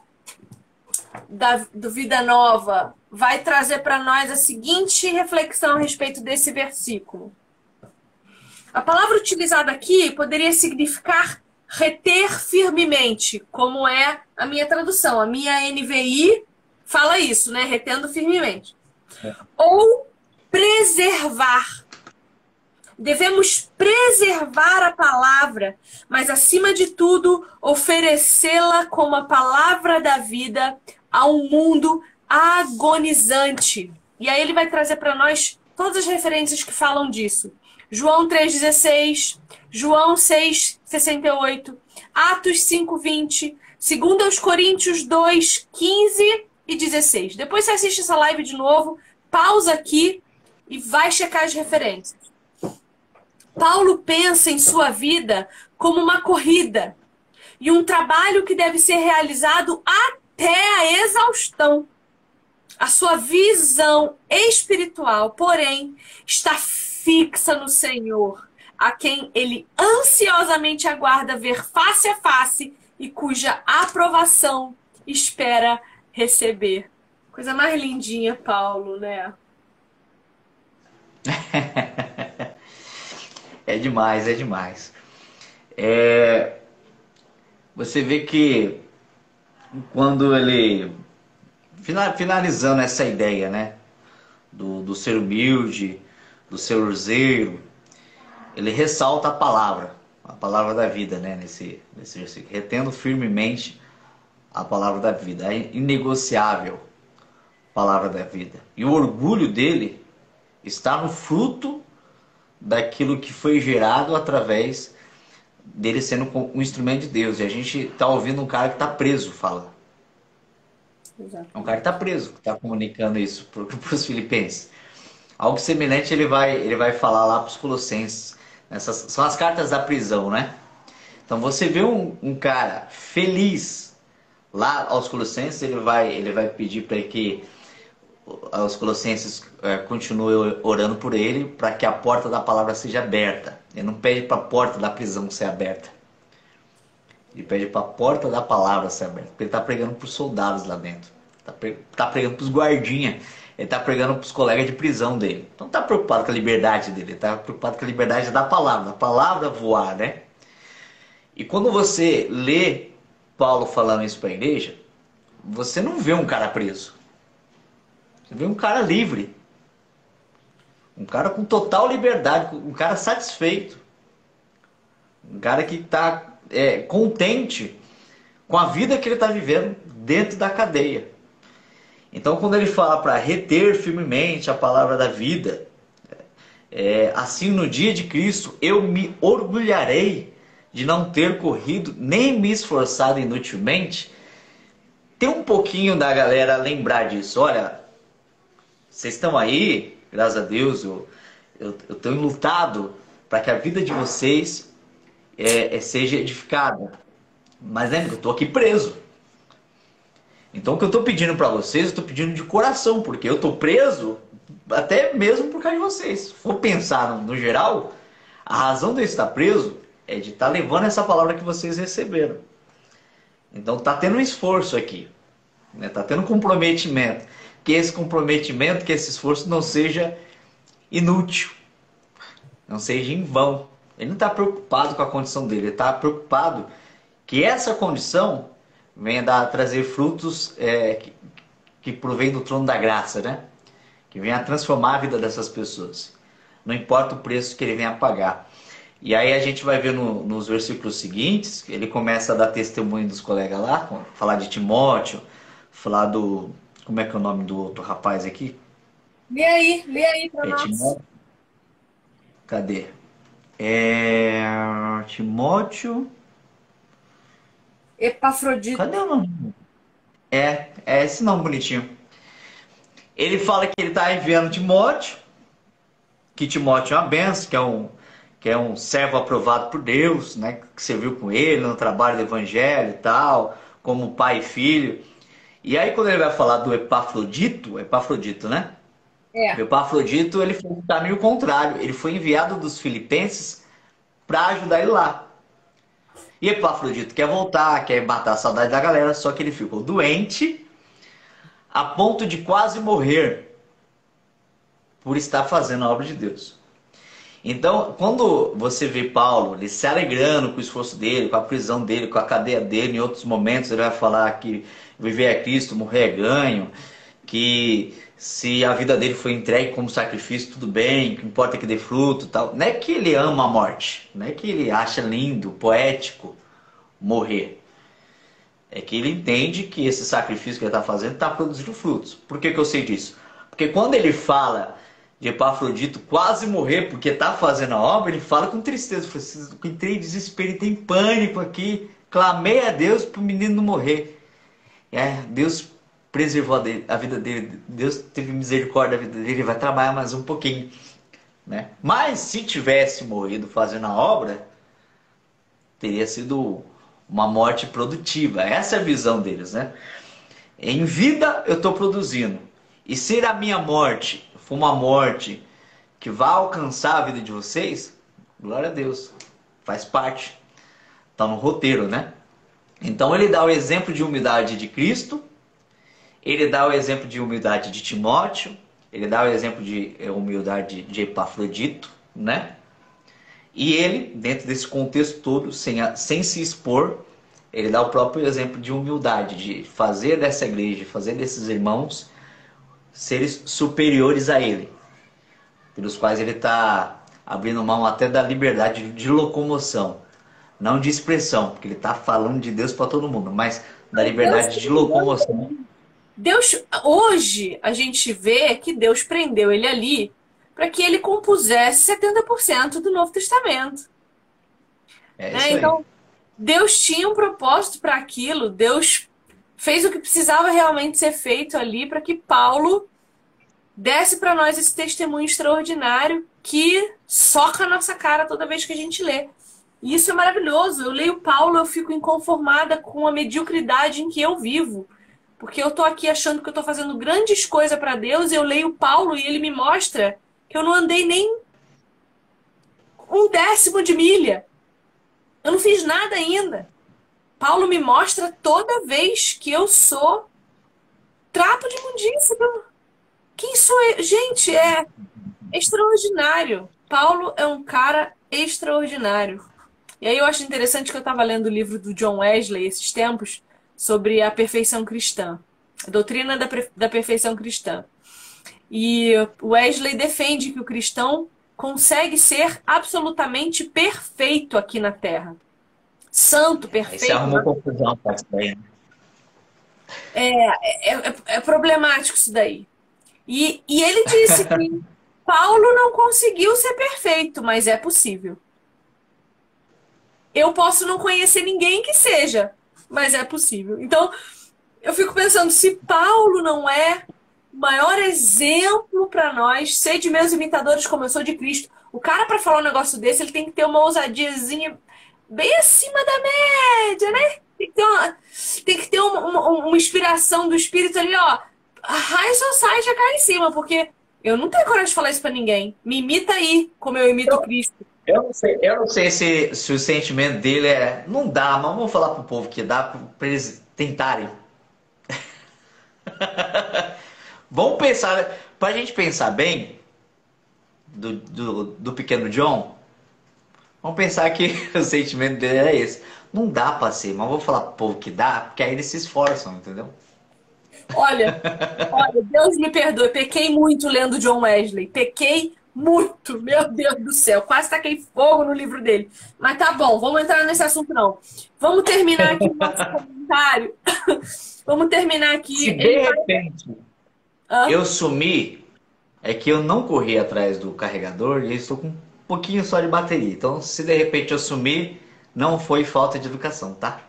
da, do Vida Nova vai trazer para nós a seguinte reflexão a respeito desse versículo. A palavra utilizada aqui poderia significar reter firmemente, como é a minha tradução. A minha NVI fala isso, né? Retendo firmemente. É. Ou preservar. Devemos preservar a palavra, mas acima de tudo, oferecê-la como a palavra da vida a um mundo agonizante. E aí ele vai trazer para nós todas as referências que falam disso. João 3,16, João 6,68, Atos 5,20, 2 Coríntios 2, 15 e 16. Depois você assiste essa live de novo, pausa aqui e vai checar as referências. Paulo pensa em sua vida como uma corrida e um trabalho que deve ser realizado até a exaustão. A sua visão espiritual, porém, está fixa no Senhor, a quem ele ansiosamente aguarda ver face a face e cuja aprovação espera receber. Coisa mais lindinha, Paulo, né? é demais, é demais. É... Você vê que quando ele finalizando essa ideia, né, do, do ser humilde, do ser urzeiro, ele ressalta a palavra, a palavra da vida, né, nesse, nesse versículo, retendo firmemente a palavra da vida, é inegociável a palavra da vida. E o orgulho dele está no fruto daquilo que foi gerado através dele sendo um instrumento de Deus. E a gente está ouvindo um cara que está preso, fala. Exato. É um cara que está preso, que está comunicando isso para os filipenses. Algo semelhante ele vai, ele vai falar lá para os colossenses. Essas são as cartas da prisão, né? Então você vê um, um cara feliz Lá aos Colossenses ele vai, ele vai pedir para que os Colossenses é, continuem orando por ele para que a porta da palavra seja aberta. Ele não pede para a porta da prisão ser aberta. Ele pede para a porta da palavra ser aberta. Porque ele está pregando para os soldados lá dentro. Está tá pregando para os guardinhas. Ele está pregando para os colegas de prisão dele. Então está preocupado com a liberdade dele. Está preocupado com a liberdade da palavra. Da palavra voar, né? E quando você lê Paulo falando isso para a igreja, você não vê um cara preso. Você vê um cara livre. Um cara com total liberdade, um cara satisfeito. Um cara que está é, contente com a vida que ele está vivendo dentro da cadeia. Então, quando ele fala para reter firmemente a palavra da vida, é, assim no dia de Cristo eu me orgulharei de não ter corrido nem me esforçado inutilmente, tem um pouquinho da galera lembrar disso. Olha, Vocês estão aí, graças a Deus, eu, tenho lutado para que a vida de vocês é, é, seja edificada. Mas lembra que eu estou aqui preso. Então o que eu estou pedindo para vocês, eu estou pedindo de coração, porque eu estou preso até mesmo por causa de vocês. Se for pensar no, no geral, a razão de eu estar preso é de estar tá levando essa palavra que vocês receberam. Então está tendo um esforço aqui, está né? Tá tendo um comprometimento. Que esse comprometimento, que esse esforço não seja inútil, não seja em vão. Ele não está preocupado com a condição dele, ele está preocupado que essa condição venha dar, trazer frutos é, que, que provém do trono da graça, né? Que venha transformar a vida dessas pessoas. Não importa o preço que ele venha pagar. E aí a gente vai ver no, nos versículos seguintes, ele começa a dar testemunho dos colegas lá, falar de Timóteo, falar do. Como é que é o nome do outro rapaz aqui? Lê aí, lê aí pra é nós. Timóteo. Cadê? É. Timóteo. Epafrodito. Cadê o nome? É, é esse nome bonitinho. Ele fala que ele está enviando Timóteo, que Timóteo é uma benção, que é um, que é um servo aprovado por Deus, né, que serviu com ele no trabalho do evangelho e tal, como pai e filho. E aí quando ele vai falar do Epafrodito, Epafrodito, né? É. O Epafrodito, ele foi no caminho contrário, ele foi enviado dos filipenses para ajudar ele lá. E Epafrodito quer voltar, quer matar a saudade da galera, só que ele ficou doente a ponto de quase morrer por estar fazendo a obra de Deus. Então, quando você vê Paulo ele se alegrando com o esforço dele, com a prisão dele, com a cadeia dele, em outros momentos ele vai falar que viver é Cristo, morrer é ganho, que se a vida dele foi entregue como sacrifício, tudo bem, que importa que dê fruto tal. Não é que ele ama a morte, não é que ele acha lindo, poético morrer. É que ele entende que esse sacrifício que ele está fazendo está produzindo frutos. Por que, que eu sei disso? Porque quando ele fala de Epafrodito quase morrer porque está fazendo a obra, ele fala com tristeza. Eu entrei em desespero, entrei em pânico aqui. Clamei a Deus para o menino não morrer. Aí, Deus preservou a, vida dele, Deus teve misericórdia da vida dele, ele vai trabalhar mais um pouquinho. Né? Mas se tivesse morrido fazendo a obra, teria sido uma morte produtiva. Essa é a visão deles. Né? Em vida eu estou produzindo. E se a minha morte for uma morte que vai alcançar a vida de vocês, glória a Deus, faz parte. Está no roteiro, né? Então ele dá o exemplo de humildade de Cristo ele dá o exemplo de humildade de Timóteo, ele dá o exemplo de eh, humildade de Epafrodito, né? E ele, dentro desse contexto todo, sem, a, sem se expor, ele dá o próprio exemplo de humildade, de fazer dessa igreja, fazer desses irmãos seres superiores a ele, pelos quais ele está abrindo mão até da liberdade de locomoção, não de expressão, porque ele está falando de Deus para todo mundo, mas da liberdade de locomoção Deus, hoje a gente vê que Deus prendeu ele ali para que ele compusesse 70% do Novo Testamento. É né? Então, Deus tinha um propósito para aquilo, Deus fez o que precisava realmente ser feito ali para que Paulo desse para nós esse testemunho extraordinário que soca a nossa cara toda vez que a gente lê. E isso é maravilhoso. Eu leio Paulo, eu fico inconformada com a mediocridade em que eu vivo. Porque eu tô aqui achando que eu tô fazendo grandes coisas para Deus, e eu leio Paulo e ele me mostra que eu não andei nem um décimo de milha. Eu não fiz nada ainda. Paulo me mostra toda vez que eu sou trapo de imundícia. Quem sou eu? Gente, é extraordinário. Paulo é um cara extraordinário. E aí eu acho interessante que eu estava lendo o livro do John Wesley esses tempos, sobre a perfeição cristã, a doutrina da, da perfeição cristã. E Wesley defende que o cristão consegue ser absolutamente perfeito aqui na Terra. Santo, perfeito. Você arrumou confusão com isso daí. Né? É, é, é, é, problemático isso daí. E, e ele disse que Paulo não conseguiu ser perfeito, mas é possível. Eu posso não conhecer ninguém que seja, mas é possível. Então, eu fico pensando, se Paulo não é, maior exemplo para nós. Sede meus imitadores como eu sou de Cristo. O cara, para falar um negócio desse, ele tem que ter uma ousadiazinha bem acima da média, né? Tem que ter uma, tem que ter uma, uma, uma inspiração do espírito ali, ó. High society cá em cima, porque eu não tenho coragem de falar isso pra ninguém. Me imita aí, como eu imito eu, Cristo. Eu não sei, eu não sei se, se o sentimento dele é. Não dá, mas vamos falar pro povo que dá pra eles tentarem. vamos pensar, pra gente pensar bem do, do, do pequeno John, vamos pensar que o sentimento dele é esse. Não dá pra ser, mas vou falar povo que dá, porque aí eles se esforçam, entendeu? Olha, olha, Deus me perdoe, pequei muito lendo John Wesley. Pequei muito, meu Deus do céu. Quase taquei fogo no livro dele. Mas tá bom, vamos entrar nesse assunto não. Vamos terminar aqui o nosso comentário. vamos terminar aqui. Se de repente eu sumi, é que eu não corri atrás do carregador e estou com pouquinho só de bateria. Então, se de repente eu sumir, não foi falta de educação, tá?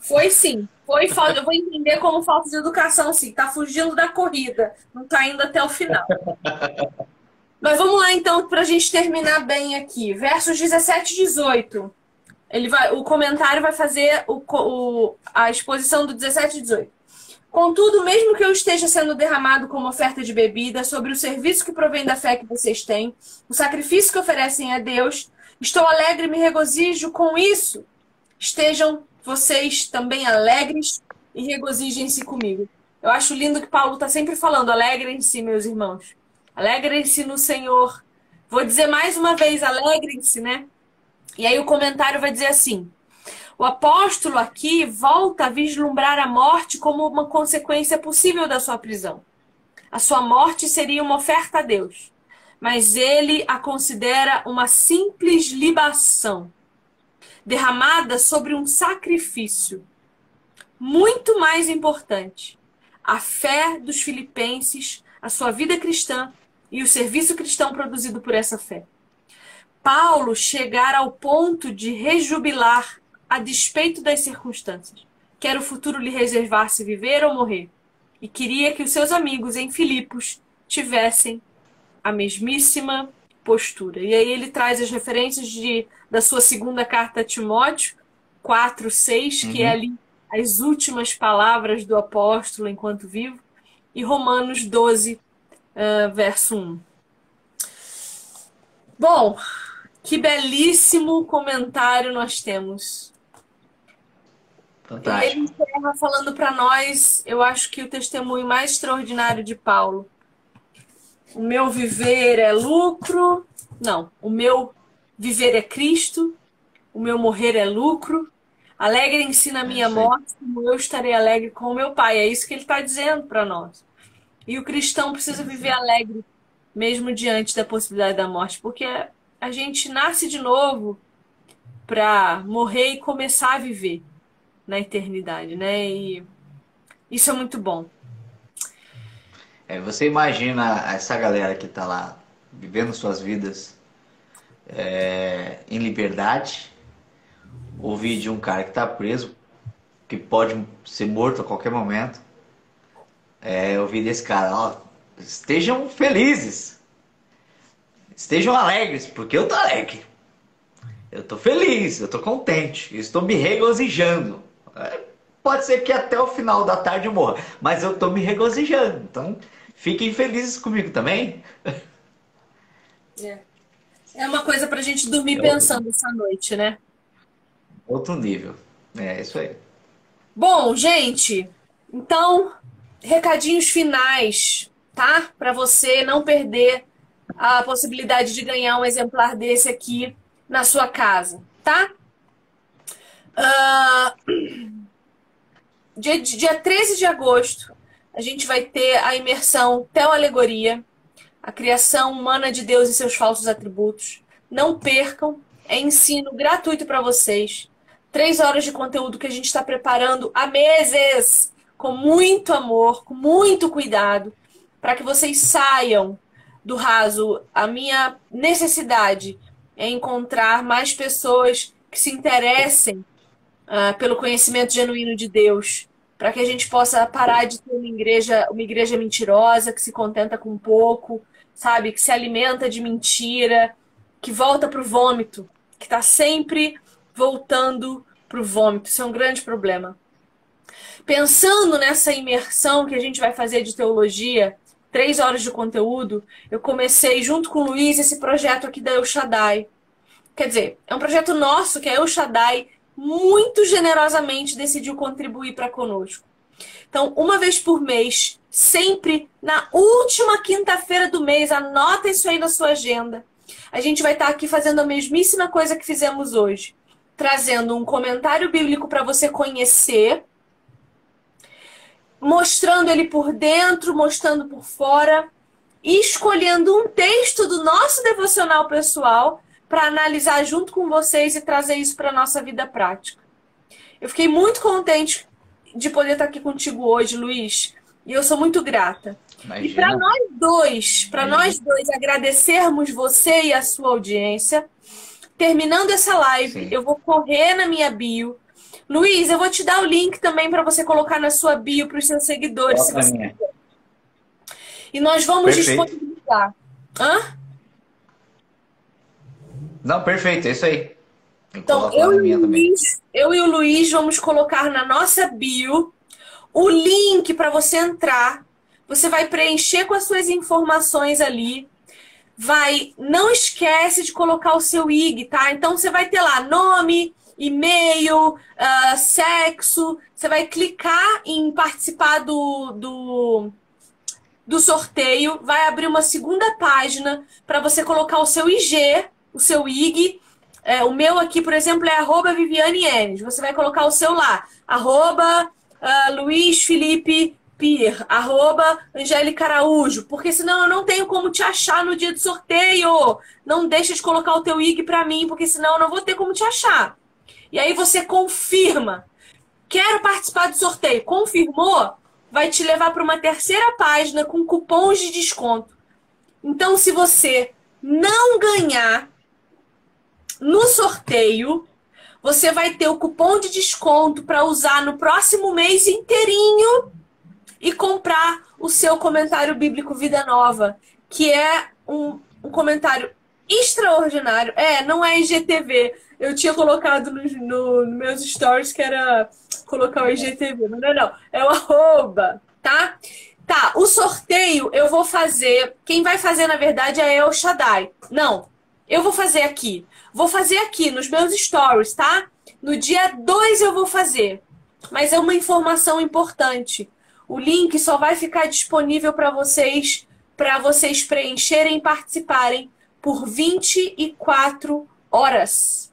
Foi sim. Foi falta. Eu vou entender como falta de educação, sim. Tá fugindo da corrida. Não tá indo até o final. Mas vamos lá, então, para a gente terminar bem aqui. Versos 17 e 18. Ele vai, o comentário vai fazer o, o, a exposição do 17 e 18. Contudo, mesmo que eu esteja sendo derramado como oferta de bebida sobre o serviço que provém da fé que vocês têm, o sacrifício que oferecem a Deus, estou alegre e me regozijo com isso. Estejam vocês também alegres e regozijem-se comigo. Eu acho lindo que Paulo está sempre falando: alegrem-se, meus irmãos. Alegrem-se no Senhor. Vou dizer mais uma vez: alegrem-se, né? E aí o comentário vai dizer assim: o apóstolo aqui volta a vislumbrar a morte como uma consequência possível da sua prisão. A sua morte seria uma oferta a Deus, mas ele a considera uma simples libação derramada sobre um sacrifício. Muito mais importante, a fé dos filipenses, a sua vida cristã e o serviço cristão produzido por essa fé. Paulo chegar ao ponto de rejubilar a despeito das circunstâncias. Quer o futuro lhe reservar se viver ou morrer. E queria que os seus amigos em Filipos tivessem a mesmíssima postura. E aí ele traz as referências de, da sua segunda carta a Timóteo, 4, 6, uhum. que é ali as últimas palavras do apóstolo enquanto vivo, e Romanos 12, uh, verso 1. Bom, que belíssimo comentário nós temos. Fantástico. Ele encerra falando para nós, eu acho que o testemunho mais extraordinário de Paulo o meu viver é lucro. Não, o meu viver é Cristo, o meu morrer é lucro. Alegrem-se na minha morte, como eu estarei alegre com o meu Pai. É isso que ele está dizendo para nós. E o cristão precisa viver alegre, mesmo diante da possibilidade da morte, porque a gente nasce de novo para morrer e começar a viver na eternidade, né? E isso é muito bom. É, você imagina essa galera que está lá vivendo suas vidas é, em liberdade, ouvir de um cara que está preso, que pode ser morto a qualquer momento, é, ouvir desse cara, ó, estejam felizes, estejam alegres, porque eu tô alegre. Eu tô feliz, eu tô contente, estou me regozijando. É, pode ser que até o final da tarde eu morra, mas eu tô me regozijando. Então, Fiquem felizes comigo também. É, é uma coisa pra gente dormir é pensando outro... essa noite, né? Outro nível. É isso aí. Bom, gente, então, recadinhos finais, tá? Para você não perder a possibilidade de ganhar um exemplar desse aqui na sua casa, tá? Uh, dia, dia 13 de agosto, a gente vai ter a imersão Teoalegoria, a criação humana de Deus e seus falsos atributos. Não percam, é ensino gratuito para vocês. Três horas de conteúdo que a gente está preparando há meses, com muito amor, com muito cuidado, para que vocês saiam do raso. A minha necessidade é encontrar mais pessoas que se interessem uh, pelo conhecimento genuíno de Deus para que a gente possa parar de ter uma igreja, uma igreja mentirosa que se contenta com pouco, sabe, que se alimenta de mentira, que volta para o vômito, que está sempre voltando para o vômito. Isso é um grande problema. Pensando nessa imersão que a gente vai fazer de teologia, três horas de conteúdo, eu comecei junto com o Luiz esse projeto aqui da El Shaddai. Quer dizer, é um projeto nosso que a El Shaddai muito generosamente decidiu contribuir para conosco. Então, uma vez por mês, sempre na última quinta-feira do mês, anota isso aí na sua agenda. A gente vai estar aqui fazendo a mesmíssima coisa que fizemos hoje, trazendo um comentário bíblico para você conhecer mostrando ele por dentro, mostrando por fora, e escolhendo um texto do nosso devocional pessoal para analisar junto com vocês e trazer isso para a nossa vida prática. Eu fiquei muito contente de poder estar aqui contigo hoje, Luiz, e eu sou muito grata. Imagina. E para nós dois, para nós dois agradecermos você e a sua audiência, terminando essa live, Sim. eu vou correr na minha bio Luiz, eu vou te dar o link também para você colocar na sua bio para os seus seguidores. Se você e nós vamos perfeito. disponibilizar. Hã? Não, perfeito, é isso aí. Eu então, eu e, Luiz, eu e o Luiz vamos colocar na nossa bio o link para você entrar. Você vai preencher com as suas informações ali. Vai, não esquece de colocar o seu IG, tá? Então você vai ter lá nome, e-mail, uh, sexo. Você vai clicar em participar do, do, do sorteio, vai abrir uma segunda página para você colocar o seu IG, o seu IG. É, o meu aqui, por exemplo, é arroba Viviane Enes. Você vai colocar o seu lá, arroba uh, Luiz Felipe Pier, arroba Angélica Araújo, porque senão eu não tenho como te achar no dia do sorteio. Não deixa de colocar o teu IG para mim, porque senão eu não vou ter como te achar. E aí você confirma. Quero participar do sorteio. Confirmou? Vai te levar para uma terceira página com cupons de desconto. Então, se você não ganhar no sorteio, você vai ter o cupom de desconto para usar no próximo mês inteirinho e comprar o seu comentário bíblico Vida Nova, que é um, um comentário extraordinário. É, não é IGTV. Eu tinha colocado nos no, no meus stories que era colocar o IGTV. Não, não, não. É o arroba, tá? Tá, o sorteio eu vou fazer. Quem vai fazer, na verdade, é El Shaddai. Não, eu vou fazer aqui. Vou fazer aqui nos meus stories, tá? No dia 2 eu vou fazer. Mas é uma informação importante. O link só vai ficar disponível para vocês, para vocês preencherem e participarem por 24 horas.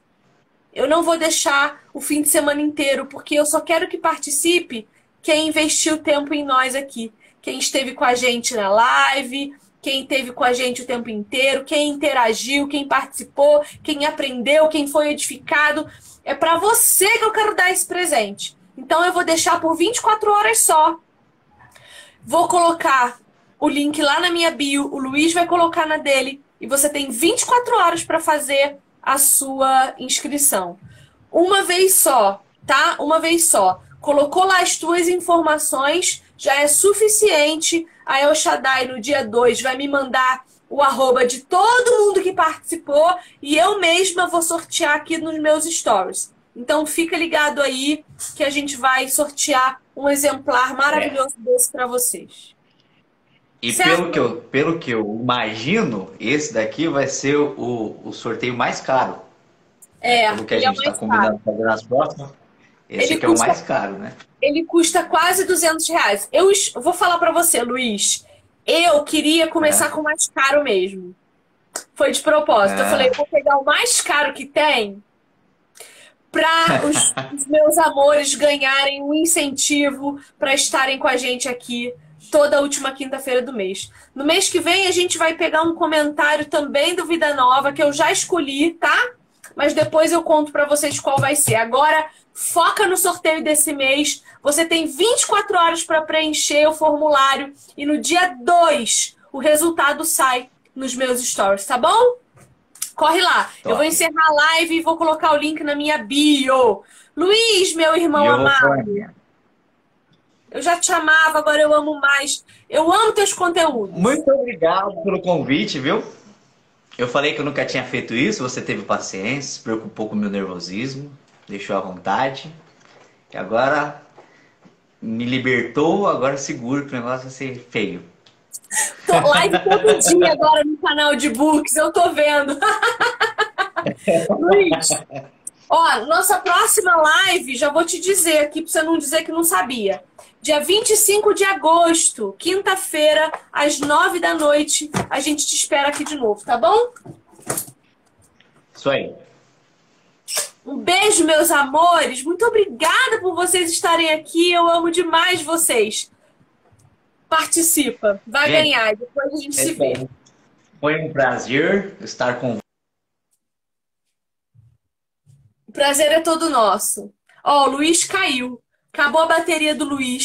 Eu não vou deixar o fim de semana inteiro, porque eu só quero que participe quem investiu tempo em nós aqui. Quem esteve com a gente na live, quem esteve com a gente o tempo inteiro, quem interagiu, quem participou, quem aprendeu, quem foi edificado. É para você que eu quero dar esse presente. Então eu vou deixar por 24 horas só. Vou colocar o link lá na minha bio, o Luiz vai colocar na dele e você tem 24 horas para fazer a sua inscrição. Uma vez só, tá? Uma vez só. Colocou lá as tuas informações, já é suficiente. A El Shaddai no dia 2 vai me mandar o arroba de todo mundo que participou e eu mesma vou sortear aqui nos meus stories. Então fica ligado aí que a gente vai sortear um exemplar maravilhoso é. desse para vocês. E pelo que, eu, pelo que eu imagino, esse daqui vai ser o, o sorteio mais caro. É, pelo que a é gente está é combinando fazer nas próximas. Esse ele aqui custa, é o mais caro, né? Ele custa quase 200 reais. Eu vou falar para você, Luiz. Eu queria começar é. com o mais caro mesmo. Foi de propósito. É. Eu falei, vou pegar o mais caro que tem para os, os meus amores ganharem um incentivo para estarem com a gente aqui toda última quinta-feira do mês. No mês que vem a gente vai pegar um comentário também do Vida Nova que eu já escolhi, tá? Mas depois eu conto para vocês qual vai ser. Agora foca no sorteio desse mês. Você tem 24 horas para preencher o formulário e no dia 2 o resultado sai nos meus stories, tá bom? Corre lá. Top. Eu vou encerrar a live e vou colocar o link na minha bio. Luiz, meu irmão amado. Eu já te amava, agora eu amo mais. Eu amo teus conteúdos. Muito obrigado pelo convite, viu? Eu falei que eu nunca tinha feito isso, você teve paciência, se preocupou com o meu nervosismo, deixou à vontade. E agora me libertou, agora seguro que o negócio vai ser feio. Tô live todo dia agora no canal de books, eu tô vendo. Luiz, ó, nossa próxima live, já vou te dizer aqui pra você não dizer que não sabia. Dia 25 de agosto, quinta-feira, às 9 da noite, a gente te espera aqui de novo, tá bom? Isso aí. Um beijo, meus amores. Muito obrigada por vocês estarem aqui. Eu amo demais vocês. Participa, vai ganhar. Depois a gente é se vê. Foi um prazer estar com O prazer é todo nosso. Ó, o Luiz caiu. Acabou a bateria do Luiz.